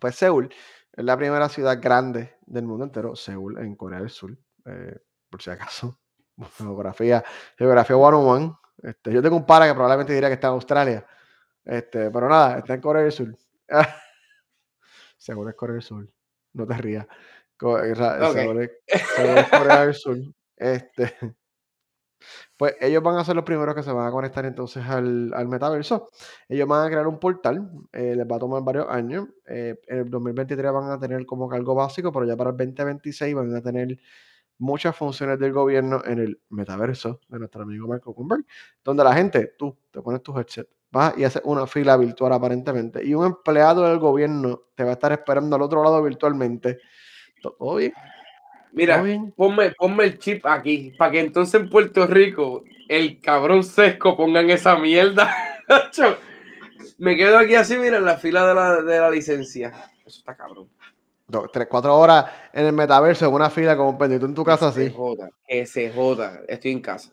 pues Seúl es la primera ciudad grande del mundo entero, Seúl, en Corea del Sur, eh, por si acaso. Geografía, geografía 101. Este, yo tengo un para que probablemente diría que está en Australia. Este, pero nada, está en Corea del Sur. Seguro es Corea del Sur. No te rías. Seguro, es, Corea del Sur. Este, pues ellos van a ser los primeros que se van a conectar entonces al, al metaverso. Ellos van a crear un portal. Eh, les va a tomar varios años. Eh, en el 2023 van a tener como que algo básico, pero ya para el 2026 van a tener muchas funciones del gobierno en el metaverso de nuestro amigo Marco Zuckerberg, donde la gente, tú te pones tu headset, vas y haces una fila virtual aparentemente, y un empleado del gobierno te va a estar esperando al otro lado virtualmente. ¿Todo bien? Mira, Ponme, ponme el chip aquí, para que entonces en Puerto Rico el cabrón sesco pongan esa mierda. Me quedo aquí así, mira, en la fila de la, de la licencia. Eso está cabrón tres, cuatro horas en el metaverso, en una fila como un pendiente en tu casa, así. Se joda, que se joda, estoy en casa.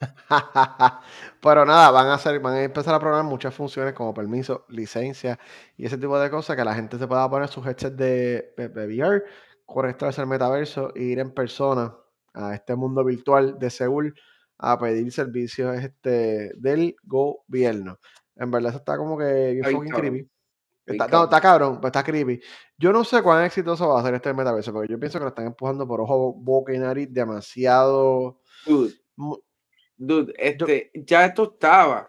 Pero nada, van a hacer, van a empezar a programar muchas funciones como permiso, licencia y ese tipo de cosas que la gente se pueda poner sus headsets de, de, VR, conectarse al metaverso e ir en persona a este mundo virtual de Seúl a pedir servicios este, del gobierno. En verdad, eso está como que fucking creepy. Está, no, está cabrón, pero está creepy. Yo no sé cuán exitoso va a ser este metaverso, pero yo pienso que lo están empujando por ojo, boca y nariz demasiado. Dude, dude este, ya esto estaba.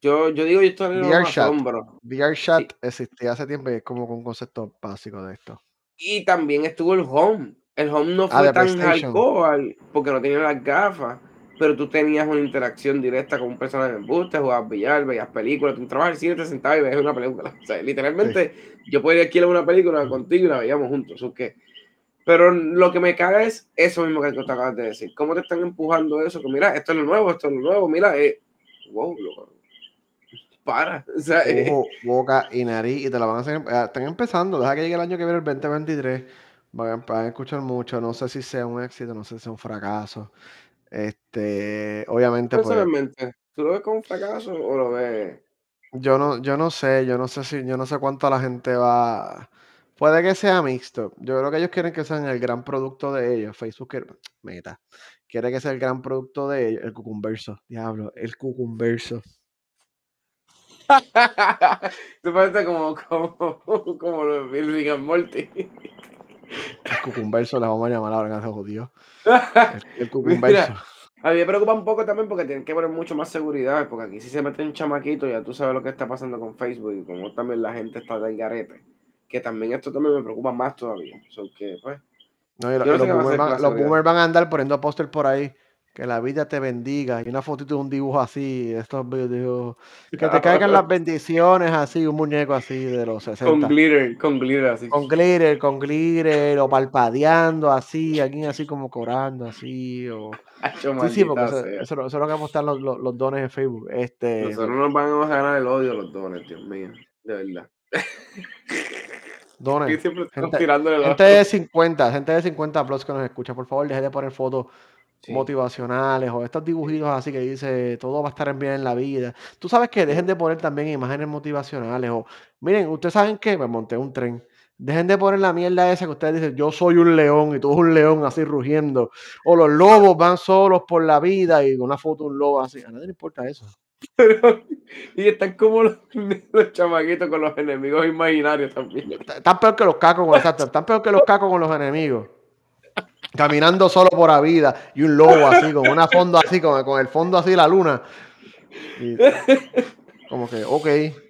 Yo, yo digo, yo estoy en VR asombro. VR Chat existía hace tiempo y es como un concepto básico de esto. Y también estuvo el Home. El Home no ah, fue tan alcohol porque no tenía las gafas pero tú tenías una interacción directa con un personaje de embuste, jugabas billar, veías películas, tú trabajabas el cine, te sentabas y veías una película. O sea, literalmente yo podría ir a una película contigo y la veíamos juntos. ¿o qué? Pero lo que me caga es eso mismo que tú te acabas de decir. ¿Cómo te están empujando eso? Que mira, esto es lo nuevo, esto es lo nuevo, mira, eh, wow, para. O sea, eh. boca y nariz y te la van a hacer. Eh, están empezando, deja que llegue el año que viene, el 2023. Van a, escuchar mucho, no sé si sea un éxito, no sé si sea un fracaso. Este, obviamente, pues Personalmente, ¿tú lo ves como un fracaso o lo ves? Yo no, yo no sé, yo no sé si, yo no sé cuánto la gente va. Puede que sea mixto. Yo creo que ellos quieren que sean el gran producto de ellos. Facebook quiere, meta. Quiere que sea el gran producto de ellos. El cucumberso. Diablo, el cucumberso. Tú pareces como, como, como los Bill Morty. El cucumberso, le vamos a llamar ahora, que jodido. El, cucumberso. a mí me preocupa un poco también porque tienen que poner mucho más seguridad, porque aquí si se mete un chamaquito, ya tú sabes lo que está pasando con Facebook y como también la gente está del garete. Que también esto también me preocupa más todavía. que, pues, los, boomers van, a andar poniendo póster por ahí. Que la vida te bendiga. Y una fotito de un dibujo así. Estos videos. Que te caigan las bendiciones así. Un muñeco así de los 60. Con glitter, con glitter así. Con glitter, con glitter. O palpadeando así. Alguien así como corando así. O... sí, sí, porque eso, eso, es lo que mostrar los, los, los, dones de Facebook. Este, Nosotros nos van a ganar el odio los dones, Dios mío. De verdad. Dones. Gente, gente de 50, gente de 50 plus que nos escucha, por favor, deje de poner fotos motivacionales o estos dibujitos así que dice todo va a estar bien en la vida. Tú sabes que dejen de poner también imágenes motivacionales o miren, ustedes saben que me monté un tren. Dejen de poner la mierda esa que ustedes dicen, yo soy un león y tú eres un león así rugiendo. O los lobos van solos por la vida y una foto de un lobo así. A nadie le importa eso. y están como los, chamaquitos con los enemigos imaginarios también. Están peor que los cacos con exacto, están peor que los cacos con los enemigos. caminando solo por la vida y un lobo así, con una fondo así, con, con el fondo así, la luna. Y como que, ok.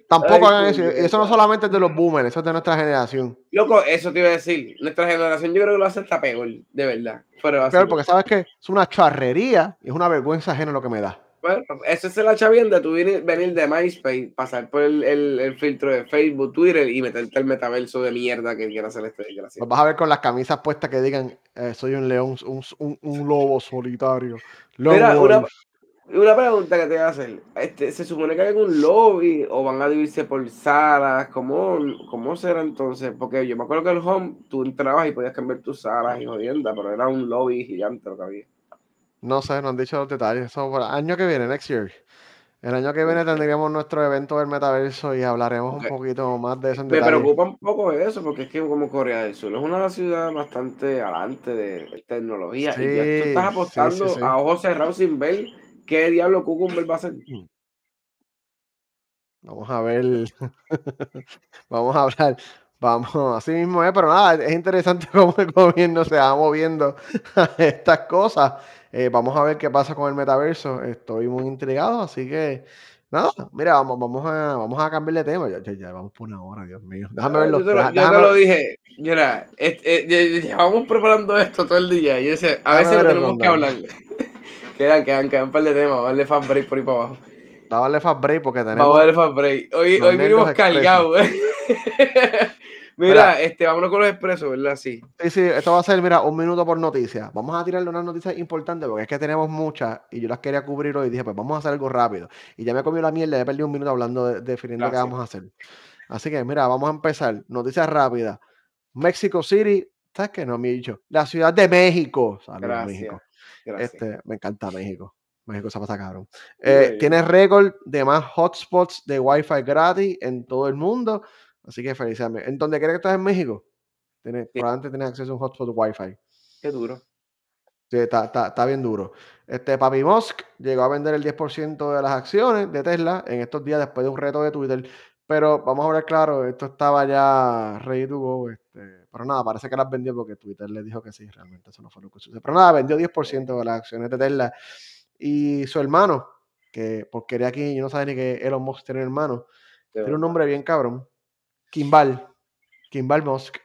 Tampoco Ay, hagan eso. Eso no solamente es de los boomers, eso es de nuestra generación. Loco, eso te iba a decir. Nuestra generación yo creo que lo hace hasta peor, de verdad. Pero. Claro, porque sabes que es una charrería y es una vergüenza ajena lo que me da. Bueno, eso es la chavienda, tú venir, venir de MySpace, pasar por el, el, el, filtro de Facebook, Twitter y meterte el metaverso de mierda que quiera hacer este desgraciado. Los vas a ver con las camisas puestas que digan eh, soy un león, un, un, un lobo solitario. Mira, una, una, pregunta que te voy a hacer. Este, ¿Se supone que hay un lobby o van a dividirse por salas? ¿Cómo, ¿Cómo será entonces? Porque yo me acuerdo que el home tú entrabas y podías cambiar tus salas y jodienda, pero era un lobby gigante lo que había. No sé, no han dicho los detalles. Eso para el año que viene, next year. El año que viene tendríamos nuestro evento del metaverso y hablaremos okay. un poquito más de eso en Me detalle. preocupa un poco eso, porque es que como Corea del Sur es una ciudad bastante adelante de tecnología Sí, y ya tú estás apostando sí, sí. a ojos cerrados sin ver qué diablo Cucumber va a hacer. Vamos a ver. Vamos a hablar. Vamos, así mismo es, pero nada, es interesante cómo el gobierno se va moviendo a estas cosas. Eh, vamos a ver qué pasa con el metaverso. Estoy muy intrigado, así que nada, mira, vamos, vamos, a, vamos a cambiar de tema. Ya, ya, ya vamos por una hora, Dios mío. Déjame verlo. Yo te lo, yo te lo dije, mira, llevamos preparando esto todo el día. Y a veces no tenemos que hablar. quedan, quedan, quedan un par de temas. Vamos a darle fan break por ahí para abajo. Vamos a darle fast break porque tenemos. Vamos a darle fast break. Hoy, hoy vinimos cargados. Mira, mira, este, vámonos con los expresos, ¿verdad? Sí. Sí, sí, esto va a ser, mira, un minuto por noticia. Vamos a tirarle unas noticias importantes porque es que tenemos muchas y yo las quería cubrir hoy dije, pues vamos a hacer algo rápido. Y ya me comió la mierda, he perdido un minuto hablando, de, definiendo qué vamos a hacer. Así que, mira, vamos a empezar. Noticias rápidas. Mexico City, ¿sabes qué? No me he dicho. La ciudad de México. Saludos, gracias, México. Gracias. Este, me encanta México. México se pasa cabrón. Eh, tiene récord de más hotspots de Wi-Fi gratis en todo el mundo. Así que felicidades. ¿En donde crees que estás en México? Tienes, sí. Probablemente tienes acceso a un hotspot Wi-Fi. Qué duro. Sí, está, está, está, bien duro. Este Papi Musk llegó a vender el 10% de las acciones de Tesla en estos días después de un reto de Twitter. Pero vamos a hablar claro, esto estaba ya ready to go. Este, pero nada, parece que las vendió porque Twitter le dijo que sí, realmente eso no fue lo que sucedió. Pero nada, vendió 10% de las acciones de Tesla. Y su hermano, que porque aquí yo no sabía ni que Elon Musk tiene hermano, Qué tiene un nombre bien cabrón. Kimball. Kimball Musk.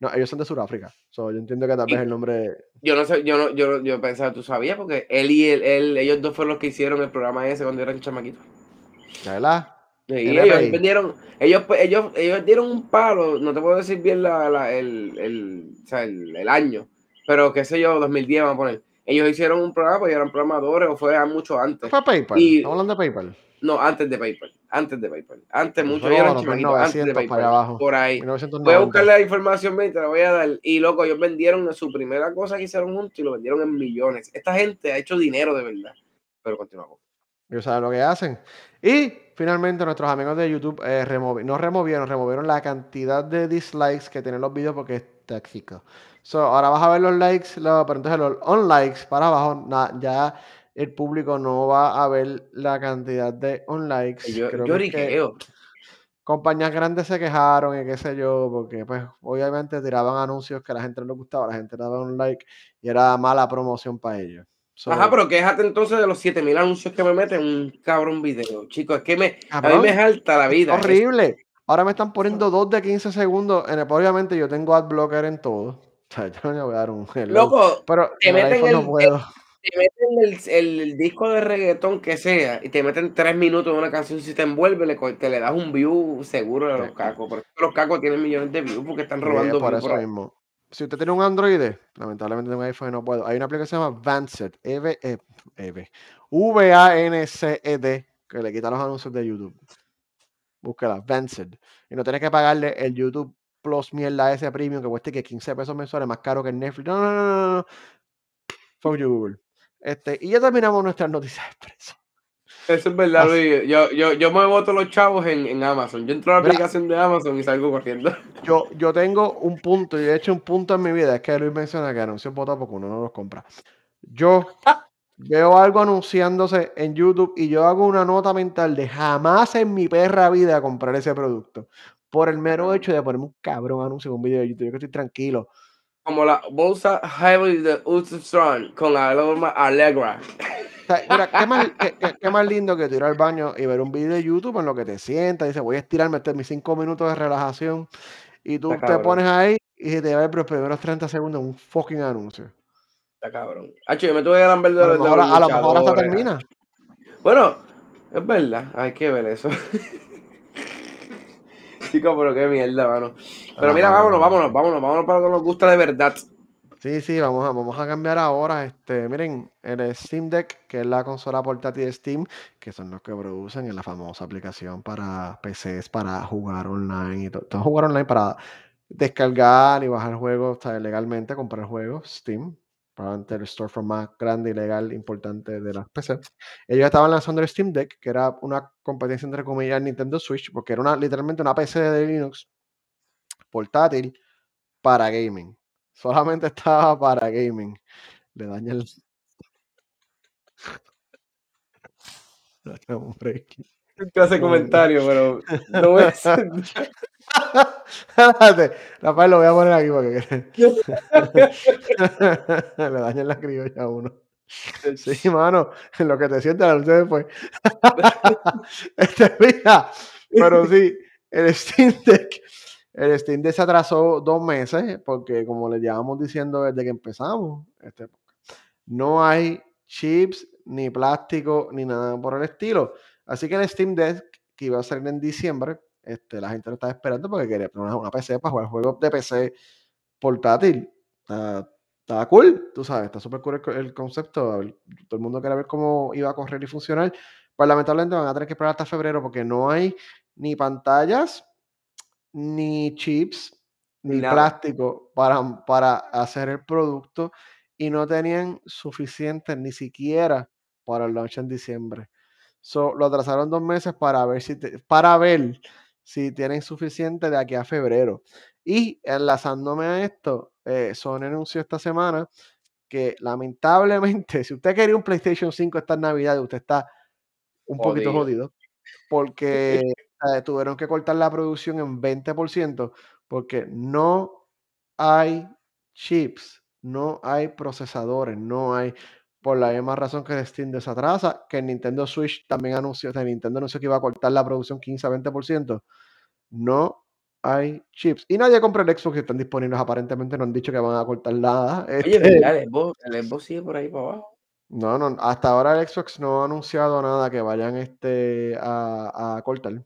No, ellos son de Sudáfrica. So, yo entiendo que tal vez el nombre. Yo no sé, yo no, yo, yo pensaba, tú sabías, porque él y él, él, ellos dos fueron los que hicieron el programa ese cuando eran chamaquitos. ¿De verdad? Ellos vendieron, ellos, ellos, ellos dieron un palo, no te puedo decir bien la, la, el, el, o sea, el, el, año, pero qué sé yo, 2010 vamos a poner. Ellos hicieron un programa, porque eran programadores, o fue mucho antes. ¿Fue PayPal? Y, ¿Estamos hablando de PayPal? No, antes de PayPal. Antes de PayPal. Antes, mucho. Antes de PayPal. abajo, por ahí. 1990. Voy a buscar la información, te la voy a dar. Y loco, ellos vendieron su primera cosa que hicieron juntos y lo vendieron en millones. Esta gente ha hecho dinero de verdad. Pero continuamos. Ellos saben lo que hacen. Y finalmente nuestros amigos de YouTube eh, removi no removieron, removieron la cantidad de dislikes que tienen los videos porque es tóxico. So, ahora vas a ver los likes, lo, pero entonces los unlikes para abajo, na, ya el público no va a ver la cantidad de unlikes. Yo, Creo yo que riqueo. compañías grandes se quejaron y qué sé yo, porque pues obviamente tiraban anuncios que a la gente no le gustaba, la gente daba un like y era mala promoción para ellos. So, Ajá, pero quéjate entonces de los 7000 anuncios que me meten un cabrón video. Chicos, es que me, Cabrón, a mí me jalta la vida. horrible. Ahora me están poniendo dos de 15 segundos. En el, obviamente yo tengo adblocker en todo. O sea, yo no voy a dar un hello. Loco, pero te en el meten el, no puedo. Te meten el, el, disco de reggaetón que sea y te meten tres minutos de una canción. Si te envuelve, le, te le das un view seguro de los Sí. cacos. Por eso los cacos tienen millones de views porque están Sí, robando por views eso por mismo. Si usted tiene un Android, lamentablemente tengo un iPhone y no puedo. Hay una aplicación que se llama Vanced, eh, EV, V-A-N-C-E-D, que le quita los anuncios de YouTube. Búsquela, Vanced. Y no tienes que pagarle el YouTube Plus mierda ese premium que cueste que 15 pesos mensuales, más caro que el Netflix. No, no, no, no, no. Fuck you, Google. Este, y ya terminamos nuestras noticias expresas. Eso es verdad, Luis. Yo, yo, yo me voto los chavos en, en Amazon. Yo entro a la aplicación de Amazon y salgo corriendo. Yo, yo tengo un punto, y he hecho un punto en mi vida, es que Luis menciona que anuncios votados porque uno no los compra. Yo veo algo anunciándose en YouTube y yo hago una nota mental de jamás en mi perra vida comprar ese producto. Por el mero hecho de ponerme un cabrón anuncio en un video de YouTube. Yo que estoy tranquilo. Como la bolsa Highway de Ultra Strong con la aroma Allegra. O sea, mira, qué más, qué, qué- qué más lindo que tú ir al baño y ver un video de YouTube en lo que te sientas, dices, voy a estirarme este, mis cinco minutos de relajación, y Está tú te cabrón, pones ahí y te va a ver los primeros 30 segundos un fucking anuncio. está cabrón. Hacho, yo me tuve que ver de, A lo de mejor, los a lo mejor hasta termina. Bueno, es verdad, hay que ver eso. Chico, pero qué mierda, mano. Pero mira, vámonos, vámonos, vámonos, vámonos para lo que nos gusta de verdad. Sí, sí, vamos a, vamos a cambiar ahora. Este, miren, el Steam Deck, que es la consola portátil de Steam, que son los que producen en la famosa aplicación para PCs para jugar online y todo. Jugar online para descargar y bajar juegos legalmente, comprar juegos, Steam, probablemente el storefront más grande y legal importante de las PC. Ellos estaban lanzando el Steam Deck, que era una competencia entre comillas Nintendo Switch, porque era una, literalmente una PC de Linux portátil para gaming. Solamente estaba para gaming. Le daña el. Le daña un break. Comentario, pero no voy a hacer Rafael, lo voy a poner aquí porque le dañan la criolla a uno. Sí, mano, en lo que te sientas la noche después. este, mira, pero sí, el Steam Deck, el Steam Deck se atrasó dos meses porque, como le llevamos diciendo desde que empezamos, este, no hay chips, ni plástico, ni nada por el estilo. Así que el Steam Deck, que iba a salir en diciembre, este, la gente lo estaba esperando porque quería una, una PC para jugar juegos de PC portátil. Está, está cool, tú sabes, está súper cool el, concepto. Todo el mundo quería ver cómo iba a correr y funcionar. Pues lamentablemente van a tener que esperar hasta febrero porque no hay ni pantallas, ni chips, Ni nada. plástico para, para hacer el producto y no tenían suficiente ni siquiera para el launch en diciembre. So, lo atrasaron dos meses para ver si te- para ver si tienen suficiente de aquí a febrero. Y enlazándome a esto, eh, Sony anunció esta semana que lamentablemente, si usted quería un PlayStation 5 esta Navidad, usted está un poquito jodido porque eh, tuvieron que cortar la producción en 20% porque no hay chips, no hay procesadores, no hay, por la misma razón que Steam se atrasa, que Nintendo Switch también anunció, o sea, Nintendo anunció que iba a cortar la producción 15 a 20%, no hay chips. Y nadie compra el Xbox que están disponibles, aparentemente no han dicho que van a cortar nada. Oye, este, ¿verdad? El Xbox, el Xbox sigue por ahí para abajo. no, no, hasta ahora el Xbox no ha anunciado nada que vayan este, a, a cortar.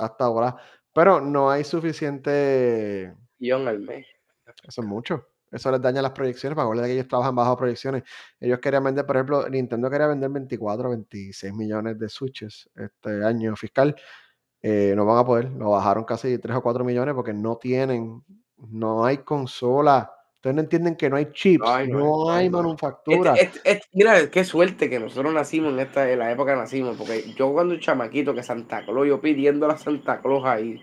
Hasta ahora. Pero no hay suficiente. Guión al mes. Eso es mucho. Eso les daña las proyecciones. Para acuérdate que ellos trabajan bajo proyecciones. Ellos querían vender, por ejemplo, Nintendo quería vender 24, 26 millones de Switches este año fiscal. Eh, no van a poder. Lo bajaron casi 3 o 4 millones porque no tienen. No hay consola. Ustedes no entienden que no hay chips. No hay, no hay, no manufactura. Este, este, este- mira, qué suerte que nosotros nacimos en esta en la época que nacimos, porque yo cuando un chamaquito que Santa Claus, yo pidiendo a Santa Claus ahí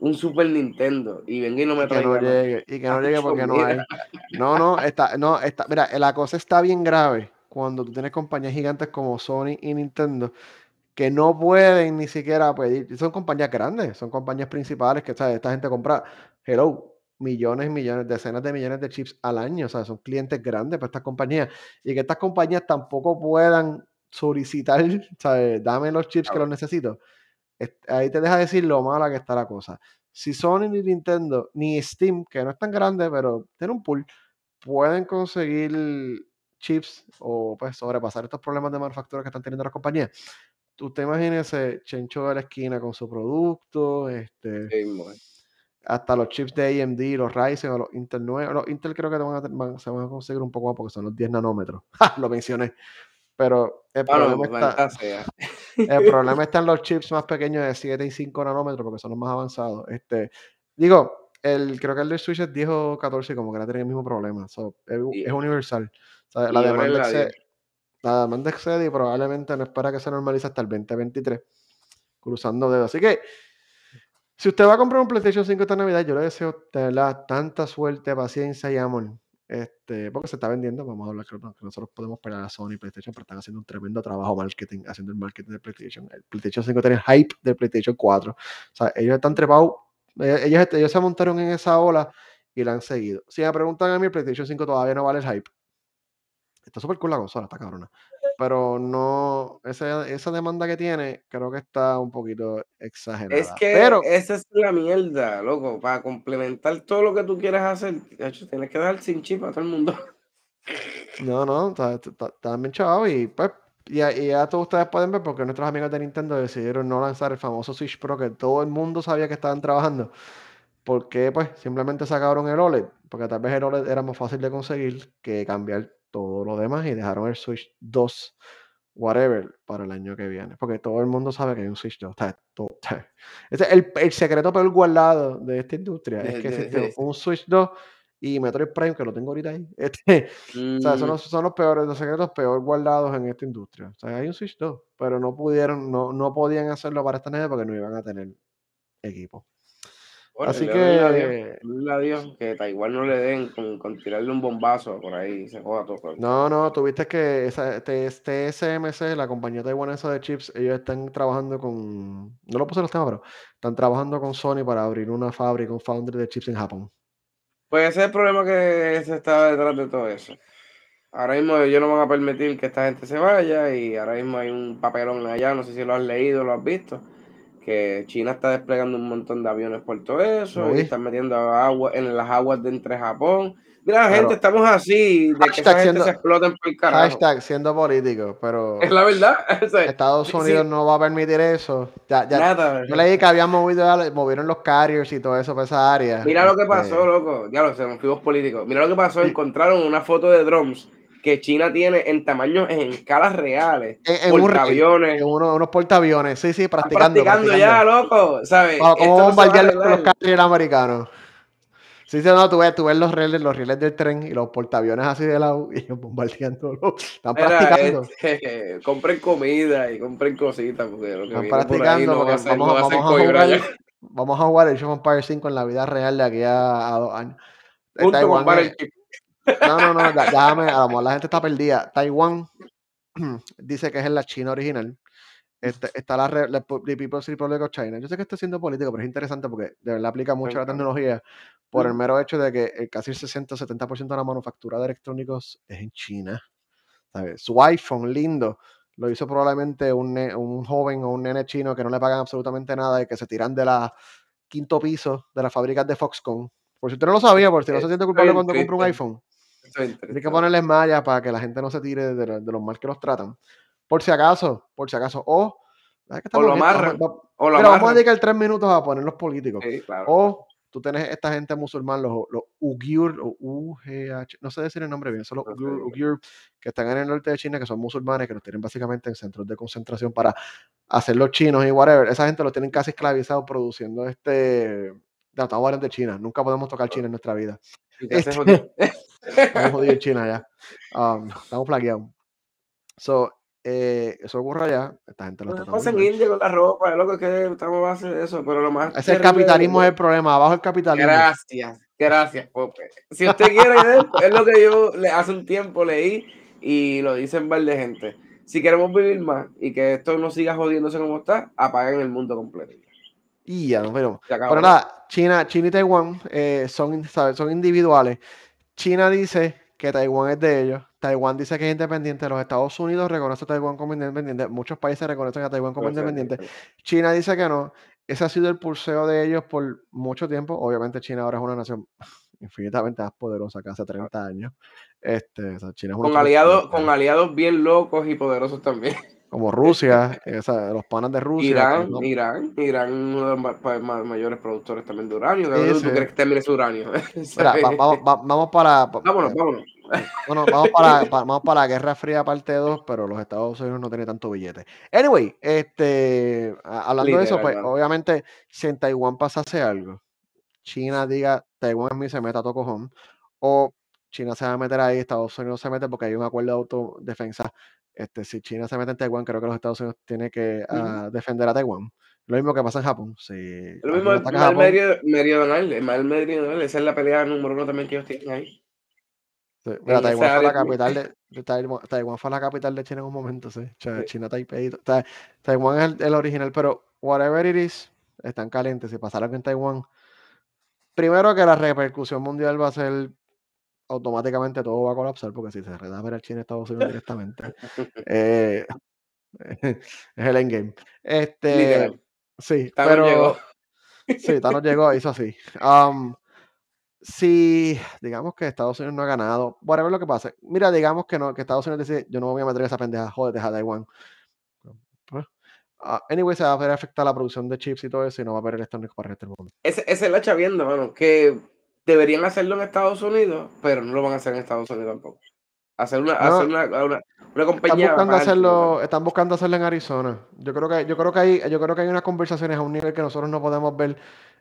un Super Nintendo y venga y no me Y que no traiga llegue, y que no llegue porque no hay. No, no, está, no, está, mira, la cosa está bien grave cuando tú tienes compañías gigantes como Sony y Nintendo que no pueden ni siquiera pedir, son compañías grandes, son compañías principales que ¿sabes? esta gente compra, hello, millones y millones, decenas de millones de chips al año, o sea, son clientes grandes para estas compañías y que estas compañías tampoco puedan solicitar, ¿sabes? dame los chips que los necesito. Ahí te deja decir lo mala que está la cosa. Si Sony ni Nintendo ni Steam, que no es tan grande, pero tiene un pool, pueden conseguir chips o pues sobrepasar estos problemas de manufactura que están teniendo las compañías. Usted imagínese Chencho de la esquina con su producto, este, Sí. Hasta los chips de AMD, los Ryzen o los Intel 9. Los Intel creo que te van a van- se van a conseguir un poco más porque son los 10 nanómetros. Lo mencioné. Pero el Bueno, problema está, el problema está en los chips más pequeños de 7 y 5 nanómetros porque son los más avanzados. Este, digo, el, creo que el de Switch es 10 o 14 y como que no tiene el mismo problema. So, es, universal. O sea, la demanda la excede, 10. la demanda excede y probablemente no espera que se normalice hasta el 2023. Cruzando dedos. Así que, si usted va a comprar un PlayStation 5 esta Navidad, yo le deseo de verdad tanta suerte, paciencia y amor. Este, porque se está vendiendo, vamos a hablar que, no- que nosotros podemos pelear a Sony y PlayStation, pero están haciendo un tremendo trabajo marketing, haciendo el marketing de PlayStation. El PlayStation 5 tiene hype del PlayStation 4. O sea, ellos están trepados, eh, ellos, ellos se montaron en esa ola y la han seguido. Si me preguntan a mí, el PlayStation 5 todavía no vale el hype. Está súper cool la consola, está cabrona. Pero no, esa, esa demanda que tiene, creo que está un poquito Es exagerada. que Pero, esa es la mierda, loco. Para complementar todo lo que tú quieres hacer, de hecho, tienes que dar sin chip a todo el mundo. no, no, está, está- está bien chavado y pues, y, ya- y ya todos ustedes pueden ver porque nuestros amigos de Nintendo decidieron no lanzar el famoso Switch Pro que todo el mundo sabía que estaban trabajando. Porque pues simplemente sacaron el OLED, porque tal vez el OLED era más fácil de conseguir que cambiar todo lo demás y dejaron el Switch 2, whatever, para el año que viene. Porque todo el mundo sabe que hay un Switch 2. o sea, todo- o sea, ese es el, el secreto peor guardado de esta industria, es que de- existe de- un Switch 2 y Metroid Prime, que lo tengo ahorita ahí. Este, o sea, son Mm, los, son los peores, los secretos peor guardados en esta industria. O sea, hay un Switch 2, pero no pudieron, no, no podían hacerlo para esta nieve porque no iban a tener equipo. Bueno, Así que le doy a Dios que Taiwán no le den con, con tirarle un bombazo por ahí y se joda todo. No, no, tuviste que esa, TSMC, la compañía taiwanesa de chips, ellos están trabajando con, no lo puse en los temas, pero están trabajando con Sony para abrir una fábrica, un foundry de chips en Japón. Pues ese es el problema que se está detrás de todo eso. Ahora mismo ellos no van a permitir que esta gente se vaya y ahora mismo hay un papelón allá, no sé si lo has leído lo has visto, que China está desplegando un montón de aviones por todo eso Lo y están metiendo agua en las aguas de entre Japón. Mira, Pero- gente, estamos así, de que esa gente siendo- se exploten por el carajo. Hashtag siendo político, pero Es la verdad. O sea, Estados sí, Unidos no va a permitir eso. Ya, ya, nada. yo leí que habían movido, movieron los carriers y todo eso para esa área. Mira lo que Este, pasó, loco. Ya lo sé, nos fuimos políticos. Mira lo que pasó. Sí. Encontraron una foto de drones que China tiene en tamaños, en escalas reales. En, en portaaviones. en uno- unos portaaviones, sí, sí, Están practicando. practicando ya, loco. ¿Sabes? Esto cómo no bombardear los, carriers americanos. Sí, sí, no, tú ves, tú ves los rieles, los rieles del tren y los portaaviones así de lado y ellos bombardeando. Están Mira, practicando. este, compren comida y compren cositas porque lo que Están viene por practicando no porque vamos, vamos a jugar, vamos a jugar el Age of Empires 5 en la vida real de aquí a, a dos años. Junto con es- Battleship. No, no, no, déjame, a lo mejor la gente está perdida. Taiwán dice que es en la China original. Este, está la, la the People's Republic of China. Yo sé que estoy siendo político, pero es interesante porque de verdad aplica mucho la tecnología por el mero hecho de que el casi el 60-70% de la manufactura de electrónicos es en China. ¿sabes? Su iPhone lindo lo hizo probablemente un, un joven o un nene chino que no le pagan absolutamente nada y que se tiran de la quinto piso de las fábricas de Foxconn. Por si usted no lo sabía, por si no se Estoy siente culpable cuando compra un iPhone. Tiene que ponerles mallas para que la gente no se tire de, lo- de los mal que los tratan. Por si acaso, por si acaso. O, ¿sabes qué O lo amarran. va- O lo mira, vamos a dedicar tres minutos a poner los políticos. Sí, claro. O tú tienes esta gente musulmán, los, los Uyghur, o UGH, no sé decir el nombre bien, son los. Uyghur, que están en el norte de China, que son musulmanes, que los tienen básicamente en centros de concentración para hacer los chinos y whatever. Esa gente los tienen casi esclavizados produciendo este. Hablando de China, nunca podemos tocar China en nuestra vida. Este-. Estamos jodidos en China ya. Um, estamos plagueados. So, eh, eso ocurre allá. Esta gente lo No está pasa en. India con la ropa, es loco que estamos a hacer eso, pero lo más. Ese es el capitalismo es el problema. Abajo el capitalismo. Gracias, gracias, Pope. Si usted quiere es lo que yo hace un tiempo leí y lo dicen par de gente. Si queremos vivir más y que esto no siga jodiéndose como está, apaguen el mundo completo. Y ya. Se acabó. Pero nada, China, China y Taiwán eh, son, ¿sabes? son individuales. China dice que Taiwán es de ellos. Taiwán dice que es independiente. Los Estados Unidos reconocen a Taiwán como independiente. Muchos países reconocen a Taiwán como independiente. China dice que no. Ese ha sido el pulseo de ellos por mucho tiempo. Obviamente China ahora es una nación infinitamente más poderosa que hace 30 años. Este, o sea, China es una Con aliados, con aliados bien locos y poderosos también. Como Rusia, esa- los panas de Rusia. Irán, no- Irán, Irán, uno de los mayores productores también de uranio. ¿De Sí, dónde sí. tú crees que termine su uranio? Mira, va- vamos, va- vamos para, pa- vámonos, vámonos. Bueno, vamos para, pa- vamos para la Guerra Fría parte 2, pero los Estados Unidos no tienen tanto billete. Anyway, este, hablando de eso, pues obviamente si en Taiwán pasase algo, China diga, Taiwán es mí, se meta a todo cojón, o China se va a meter ahí, Estados Unidos se mete porque hay un acuerdo de autodefensa. Este, si China se mete en Taiwán, creo que los Estados Unidos tienen que ah, defender a Taiwán. Lo mismo que pasa en Japón. Si Lo mismo a mal medio- meridional, el mal meridional, esa es la pelea número uno también que ellos tienen ahí. Sí, mira, Taiwán fue la área capital de, Taiwán, Taiwán fue la capital de China en un momento, sí. O sea, Sí. China Taipei. sea, Taiwán es el, el original, pero whatever it is, están calientes. Si pasara algo en Taiwán, primero que la repercusión mundial va a ser automáticamente todo va a colapsar porque si se reda ver a China Estados Unidos directamente eh, es el endgame. Este, Literal. sí, Thanos pero llegó. sí, Thanos llegó, hizo así. Um, si digamos que Estados Unidos no ha ganado, whatever lo que pase, mira, digamos que no, que Estados Unidos dice, yo no me voy a meter en esa pendeja, jódete a Taiwán. Ah, anyway, se va a ver afectar la producción de chips y todo eso y no va a haber electrónicos para el resto del mundo. Ese, ese es la chavienda, mano, que deberían hacerlo en Estados Unidos, pero no lo van a hacer en Estados Unidos tampoco. Hacer una, No, hacer una, una, una Están compañía. buscando hacerlo, están buscando hacerlo en Arizona. Yo creo que, yo creo que hay, yo creo que hay unas conversaciones a un nivel que nosotros no podemos ver.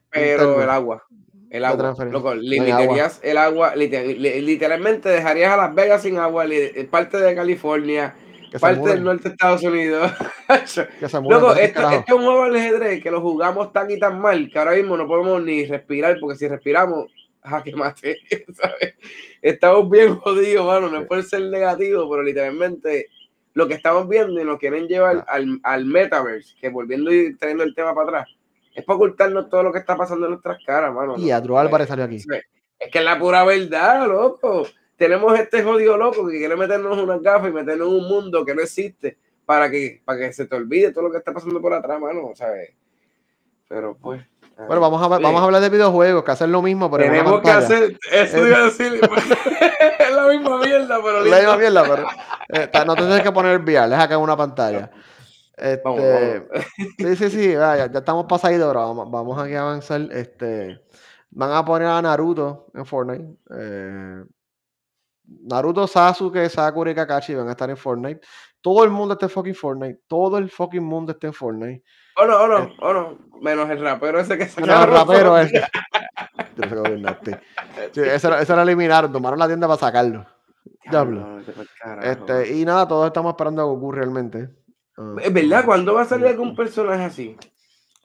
Pero interno el agua. El agua. Loco, No hay agua. el agua. liter- li- literalmente dejarías a Las Vegas sin agua, li- parte de California, Que parte del norte de Estados Unidos. Loco, al esto, esto es un juego ajedrez que lo jugamos tan y tan mal que ahora mismo no podemos ni respirar, porque si respiramos, jaque mate, ¿sabes? Estamos bien jodidos, mano. No es por ser negativo, pero literalmente lo que estamos viendo y nos quieren llevar Ah. al, al metaverse, que volviendo y trayendo el tema para atrás, es para ocultarnos todo lo que está pasando en nuestras caras, mano. Y Adru Álvarez salió aquí. Es que es la pura verdad, loco. Tenemos este jodido loco que quiere meternos unas gafas y meternos en un mundo que no existe para que, para que se te olvide todo lo que está pasando por atrás, mano, ¿sabes? Pero pues. Bueno, vamos a, vamos a hablar de videojuegos, que hacen lo mismo, pero en Tenemos que hacer. Eso iba a decir. es la misma mierda, pero. La misma mierda, pero eh, no te tienes que poner VR, deja que en una pantalla. Este, Vamos, vamos. Sí, sí, sí, vaya, ya estamos pasaditos, ahora vamos, vamos aquí a avanzar. Este, van a poner a Naruto en Fortnite. eh, Naruto, Sasuke, Sakura y Kakashi van a estar en Fortnite. Todo el mundo está en fucking Fortnite. Todo el fucking mundo está en Fortnite. Oh no, oh no, Eh, oh no. Menos el rapero ese que se Menos el rapero ese. Sí, ese, lo- ese lo eliminaron, tomaron la tienda para sacarlo. Diablo. Este, y nada, todos estamos esperando a Goku realmente. Ah, Es verdad, ¿cuándo va a salir algún personaje así?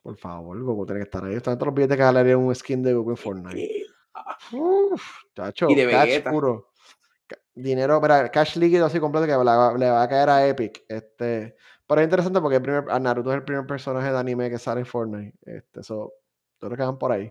Por favor, Goku tiene que estar ahí. Están todos los billetes que jalarían un skin de Goku en Fortnite. Uf, chacho, Y de cash Vegeta. puro. Dinero, cash líquido así completo que le va, le va a caer a Epic. Este, pero es interesante porque el primer, Naruto es el primer personaje de anime que sale en Fortnite. Este, so, todos los que van por ahí.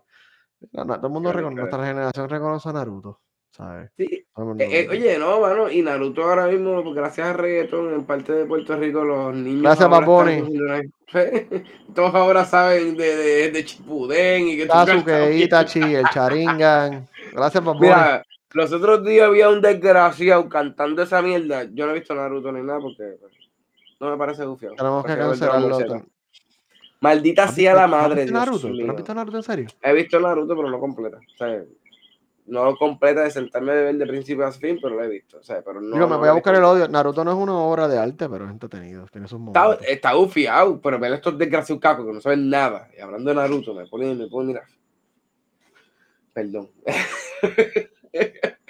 No, no, todo el mundo, Claro, reconoce, claro. nuestra generación reconoce a Naruto, ¿sabes? Sí. Eh, eh, oye, no, mano, y Naruto ahora mismo, gracias a reggaeton, en parte de Puerto Rico, los niños. Gracias, una- Todos ahora saben de, de, de Chipuden y que Sasuke. Itachi, el Charingan. Gracias, Bunny. Mira, los otros días había un desgraciado cantando esa mierda. Yo no he visto Naruto ni nada porque pues, no me parece gufiado. Tenemos que cancelarlo. Maldita ¿Has sea visto- la has madre, visto Dios Naruto? ¿Tú no mío. has visto Naruto en serio? He visto Naruto, pero no completa. O sea, no completa de sentarme de ver de principio a fin, pero lo he visto. O sea, pero no, Digo, me no voy a buscar el visto. odio. Naruto no es una obra de arte, pero es entretenido. Tiene sus Está, momentos. está gufiado, pero ver estos desgraciados cacos que no saben nada. Y hablando de Naruto, me pone, me pone, mira. Perdón.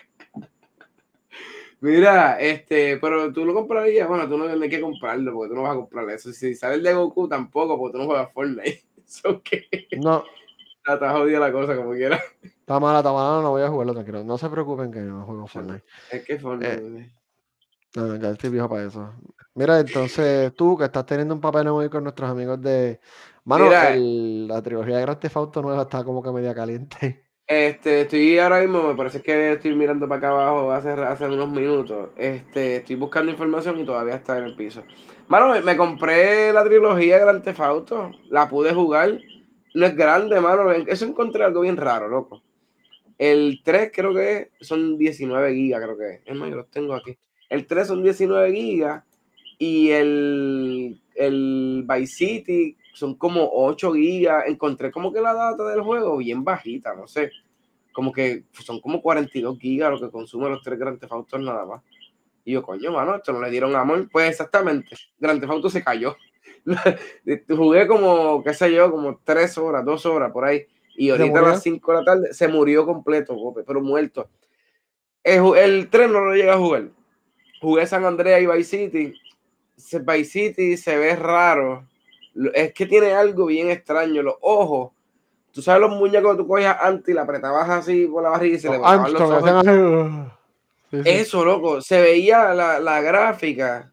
Mira, este, pero tú lo comprarías, bueno, tú no tienes que comprarlo, porque tú no vas a comprar eso. Si sale el de Goku, tampoco, porque tú no juegas Fortnite. Eso que No, está jodida la cosa, como quiera. está mala, está mala. No voy a jugarlo, tranquilo. No se preocupen que no juego Fortnite. Es que Fortnite. No, no, ya estoy viejo para eso. Mira, entonces tú que estás teniendo un papel muy con nuestros amigos de. Mano, Mira. el- la trilogía de Grand Theft Auto nueva está como que media caliente. Este, estoy ahora mismo, me parece que estoy mirando para acá abajo hace, hace unos minutos. Este, estoy buscando información y todavía está en el piso. Mano, me, compré la trilogía de Grand Theft Auto, la pude jugar. No es grande, mano. Eso encontré algo bien raro, loco. El 3 creo que son 19 gigas, creo que es. Es más, yo los tengo aquí. El 3 son 19 gigas y el, el Vice City son como 8 gigas. Encontré como que la data del juego bien bajita, no sé. Como que son como 42 gigas lo que consumen los tres Grand Theft Auto nada más. Y yo, coño, mano, esto no le dieron amor. Pues exactamente, Grand Theft Auto se cayó. Jugué como, qué sé yo, como 3 horas, 2 horas por ahí. Y ahorita a las 5 de la tarde se murió completo, pero muerto. El, el 3 no lo llegué a jugar. Jugué San Andreas y Vice City. Vice City se ve raro. Es que tiene algo bien extraño. Los ojos. Tú sabes los muñecos que tú cogías antes y la apretabas así por la barriga y se le Los botaban los ojos. sí, sí. Eso, loco. Se veía la, la gráfica.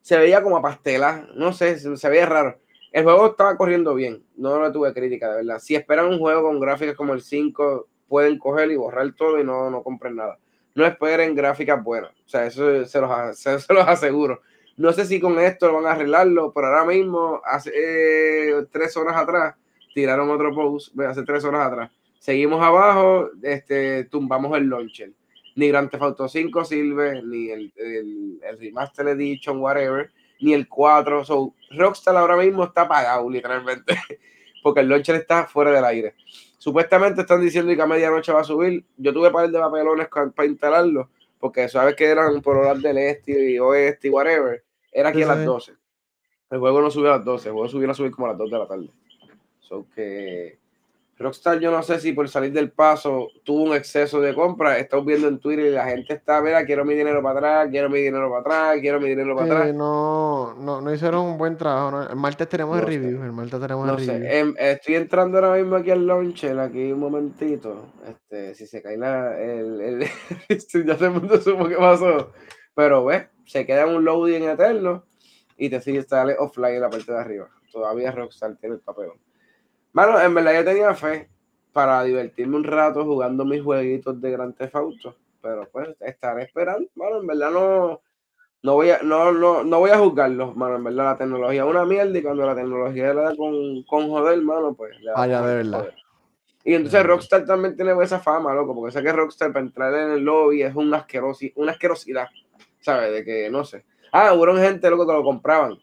Se veía como a pastela. No sé, se, se veía raro. El juego estaba corriendo bien, no lo tuve crítica, de verdad. Si esperan un juego con gráficas como el 5, pueden coger y borrar todo y no, no compren nada. No esperen gráficas buenas, o sea, eso se los, se, los aseguro. No sé si con esto van a arreglarlo, pero ahora mismo, hace eh, tres horas atrás, tiraron otro post, hace tres horas atrás. Seguimos abajo, este, tumbamos el launcher. Ni Grand Theft Auto 5 sirve, ni el, el, el Remaster Edition, whatever ni el 4. So, Rockstar ahora mismo está apagado, literalmente, porque el launcher está fuera del aire. Supuestamente están diciendo que a medianoche va a subir. Yo tuve par de papelones para instalarlo, porque sabes que eran por horas del este y oeste y whatever. Era aquí a las 12. El juego no subió a las 12, el juego subió a subir como a las 2 de la tarde. So que Rockstar, yo no sé si por salir del paso tuvo un exceso de compra. Estamos viendo en Twitter y la gente está, mira, quiero mi dinero para atrás, quiero mi dinero para atrás, quiero mi dinero para atrás. No, no, no hicieron un buen trabajo. El martes tenemos el review. El martes tenemos no el sé. Em, estoy entrando ahora mismo aquí al launcher, aquí un momentito. Este, si se cae la, el, el ya todo el mundo supo qué pasó. Pero ves, se queda en un loading eterno y te sigue sale offline en la parte de arriba. Todavía Rockstar tiene el papelón. Mano, en verdad yo tenía fe para divertirme un rato jugando mis jueguitos de Grand Theft Auto, pero pues estaré esperando, mano, en verdad no, no voy a, no, no, no voy a juzgarlos, mano, en verdad la tecnología es una mierda y cuando la tecnología le da con, con joder, mano, pues le da de verdad. Y entonces Rockstar también tiene esa fama, loco, porque sé que Rockstar para entrar en el lobby es una, asquerosidad, una asquerosidad, ¿sabes? De que, no sé. Ah, hubo gente, loco, que lo compraban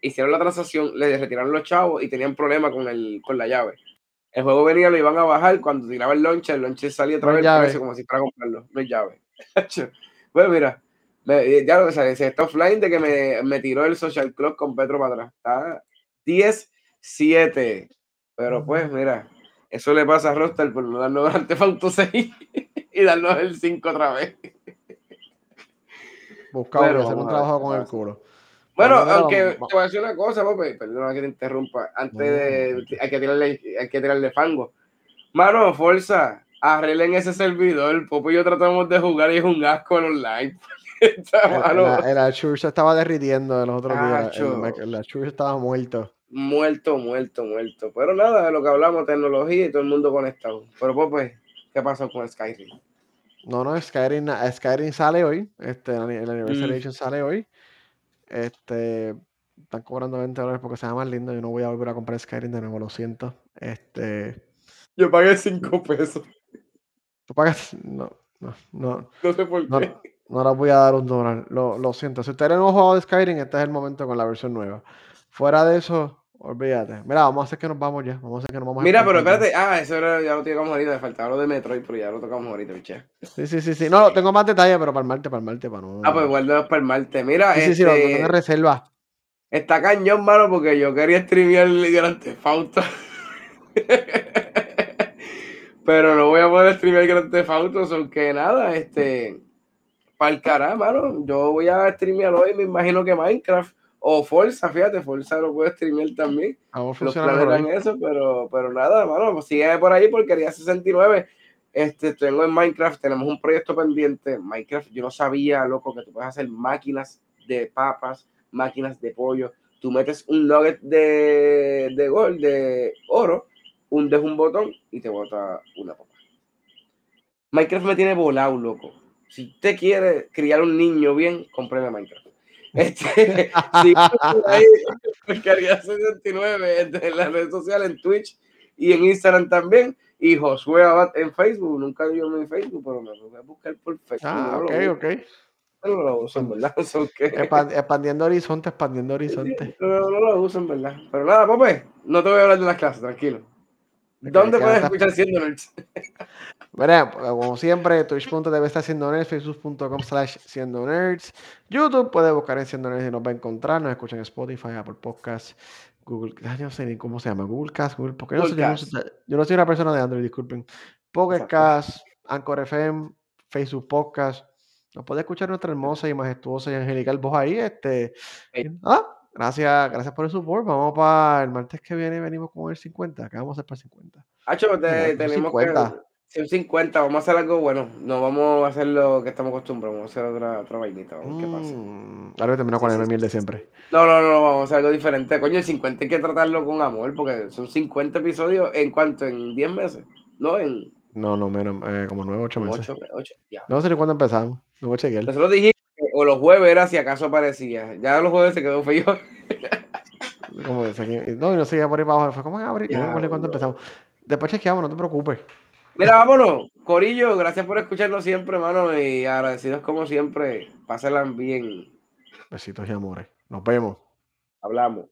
hicieron la transacción, le retiraron los chavos y tenían problemas con, el, con la llave. El juego venía, lo iban a bajar, cuando tiraba el launcher, el launcher salía otra vez como si fuera a comprarlo, no hay llave. bueno, mira, ya lo que sabes, está offline de que me, me, tiró el social club con Petro para atrás. Está 10-7. Pero pues, mira, eso le pasa a Roster por no darnos Grand Theft 6 y darnos el 5 otra vez. Buscamos hacer un trabajo con el culo. Bueno, aunque te voy a decir una cosa, Pope, perdona que te interrumpa, antes de, hay que tirarle, hay que tirarle fango. Mano, fuerza, arreglen ese servidor, Pope y yo tratamos de jugar y es un asco en online. el, el se estaba derritiendo en los otros días, el, el estaba muerto. Muerto, muerto, muerto. Pero nada, de lo que hablamos, tecnología y todo el mundo conectado. Pero Pope, ¿qué pasó con Skyrim? No, no, Skyrim, Skyrim sale hoy, este, el Anniversary mm. sale hoy. Este, están cobrando 20 dólares porque se llama más lindo. Yo no voy a volver a comprar Skyrim de nuevo, lo siento. Este. Yo pagué 5 pesos. ¿Tú pagas? No, no, no. No sé por qué. No, no voy a dar un dólar. Lo, lo siento. Si ustedes no han jugado de Skyrim, este es el momento con la versión nueva. Fuera de eso, olvídate. Mira, vamos a hacer que nos vamos ya. Vamos a hacer que nos vamos Mira, pero espérate. Ah, eso era, ya lo tocamos ahorita. Me faltaba lo de Metroid, pero ya lo tocamos ahorita, biche. Sí, sí, sí, sí. No, tengo más detalles, pero para el martes, para el martes, para no. Ah, pues guardo para el martes. Mira, sí, este... sí, sí, lo este, tengo reserva. Está cañón, mano, porque yo quería streamear el Grand Theft pero no voy a poder streamear Grand Theft Auto, que nada, este. Para el carajo, mano. Yo voy a streamear hoy, me imagino que Minecraft o Forza, fíjate, Forza lo puede streamear también. Los planes en eso, pero, pero nada, mano, pues sigue por ahí porque quería 69. Este, tengo en Minecraft, tenemos un proyecto pendiente. Minecraft, yo no sabía, loco, que tú puedes hacer máquinas de papas, máquinas de pollo. Tú metes un nugget de, de gol, de oro, hundes un botón y te bota una papa. Minecraft me tiene volado, loco. Si usted quiere criar un niño bien, compre Minecraft. Este, ahí, 69 en las redes sociales, en Twitch y en Instagram también. Y Josué Abad en Facebook. Nunca yo mi Facebook, pero me voy a buscar por Facebook. Ah, ok, ok. No lo usan, ¿verdad? expandiendo horizonte, expandiendo horizonte. No, no, lo usan, ¿verdad? Pero nada, Pope, no te voy a hablar de las clases, tranquilo. ¿Dónde puedes escuchar Siendo Nerds? Bueno, como siempre, twitch.tv está siendo nerds, facebook.com slash siendo nerds, YouTube puede buscar en siendo nerds y nos va a encontrar, nos escuchan en Spotify, Apple Podcasts, Google, no sé ni cómo se llama, Google Cast, Google Podcast, yo, no soy, yo, no soy, una persona de Android, disculpen, Pocket Cast, Anchor FM, Facebook Podcast, nos puede escuchar nuestra hermosa y majestuosa y angelical voz ahí, este, ah, Gracias, gracias por el support. Vamos para el martes que viene, venimos con el 50. Acá vamos a hacer para el 50. Hacho, te, tenemos 50. que Son 50, vamos a hacer algo bueno. No vamos a hacer lo que estamos acostumbrados, vamos a hacer otra otra vainita, vamos a ver qué pasa. Mm, ahora termino Sí, con sí, el sí, miel de siempre. No, no, no, vamos a hacer algo diferente. Coño, el 50 hay que tratarlo con amor, porque son 50 episodios, ¿en cuánto? ¿En 10 meses? No, en No, no, menos, eh, como 9, 8 en meses. 8, 8, ya. No sé ni cuándo empezamos. No voy a chequear. Nosotros dijimos que o los jueves era si acaso aparecía. Ya los jueves se quedó feo. Como no, y no seguía por ahí para abajo. Fue como en abril. y no me cuándo empezamos. Después chequeamos, no te preocupes. Mira, vámonos. Corillo, gracias por escucharnos siempre, mano, y agradecidos como siempre. Pásenla bien. Besitos y amores. Nos vemos. Hablamos.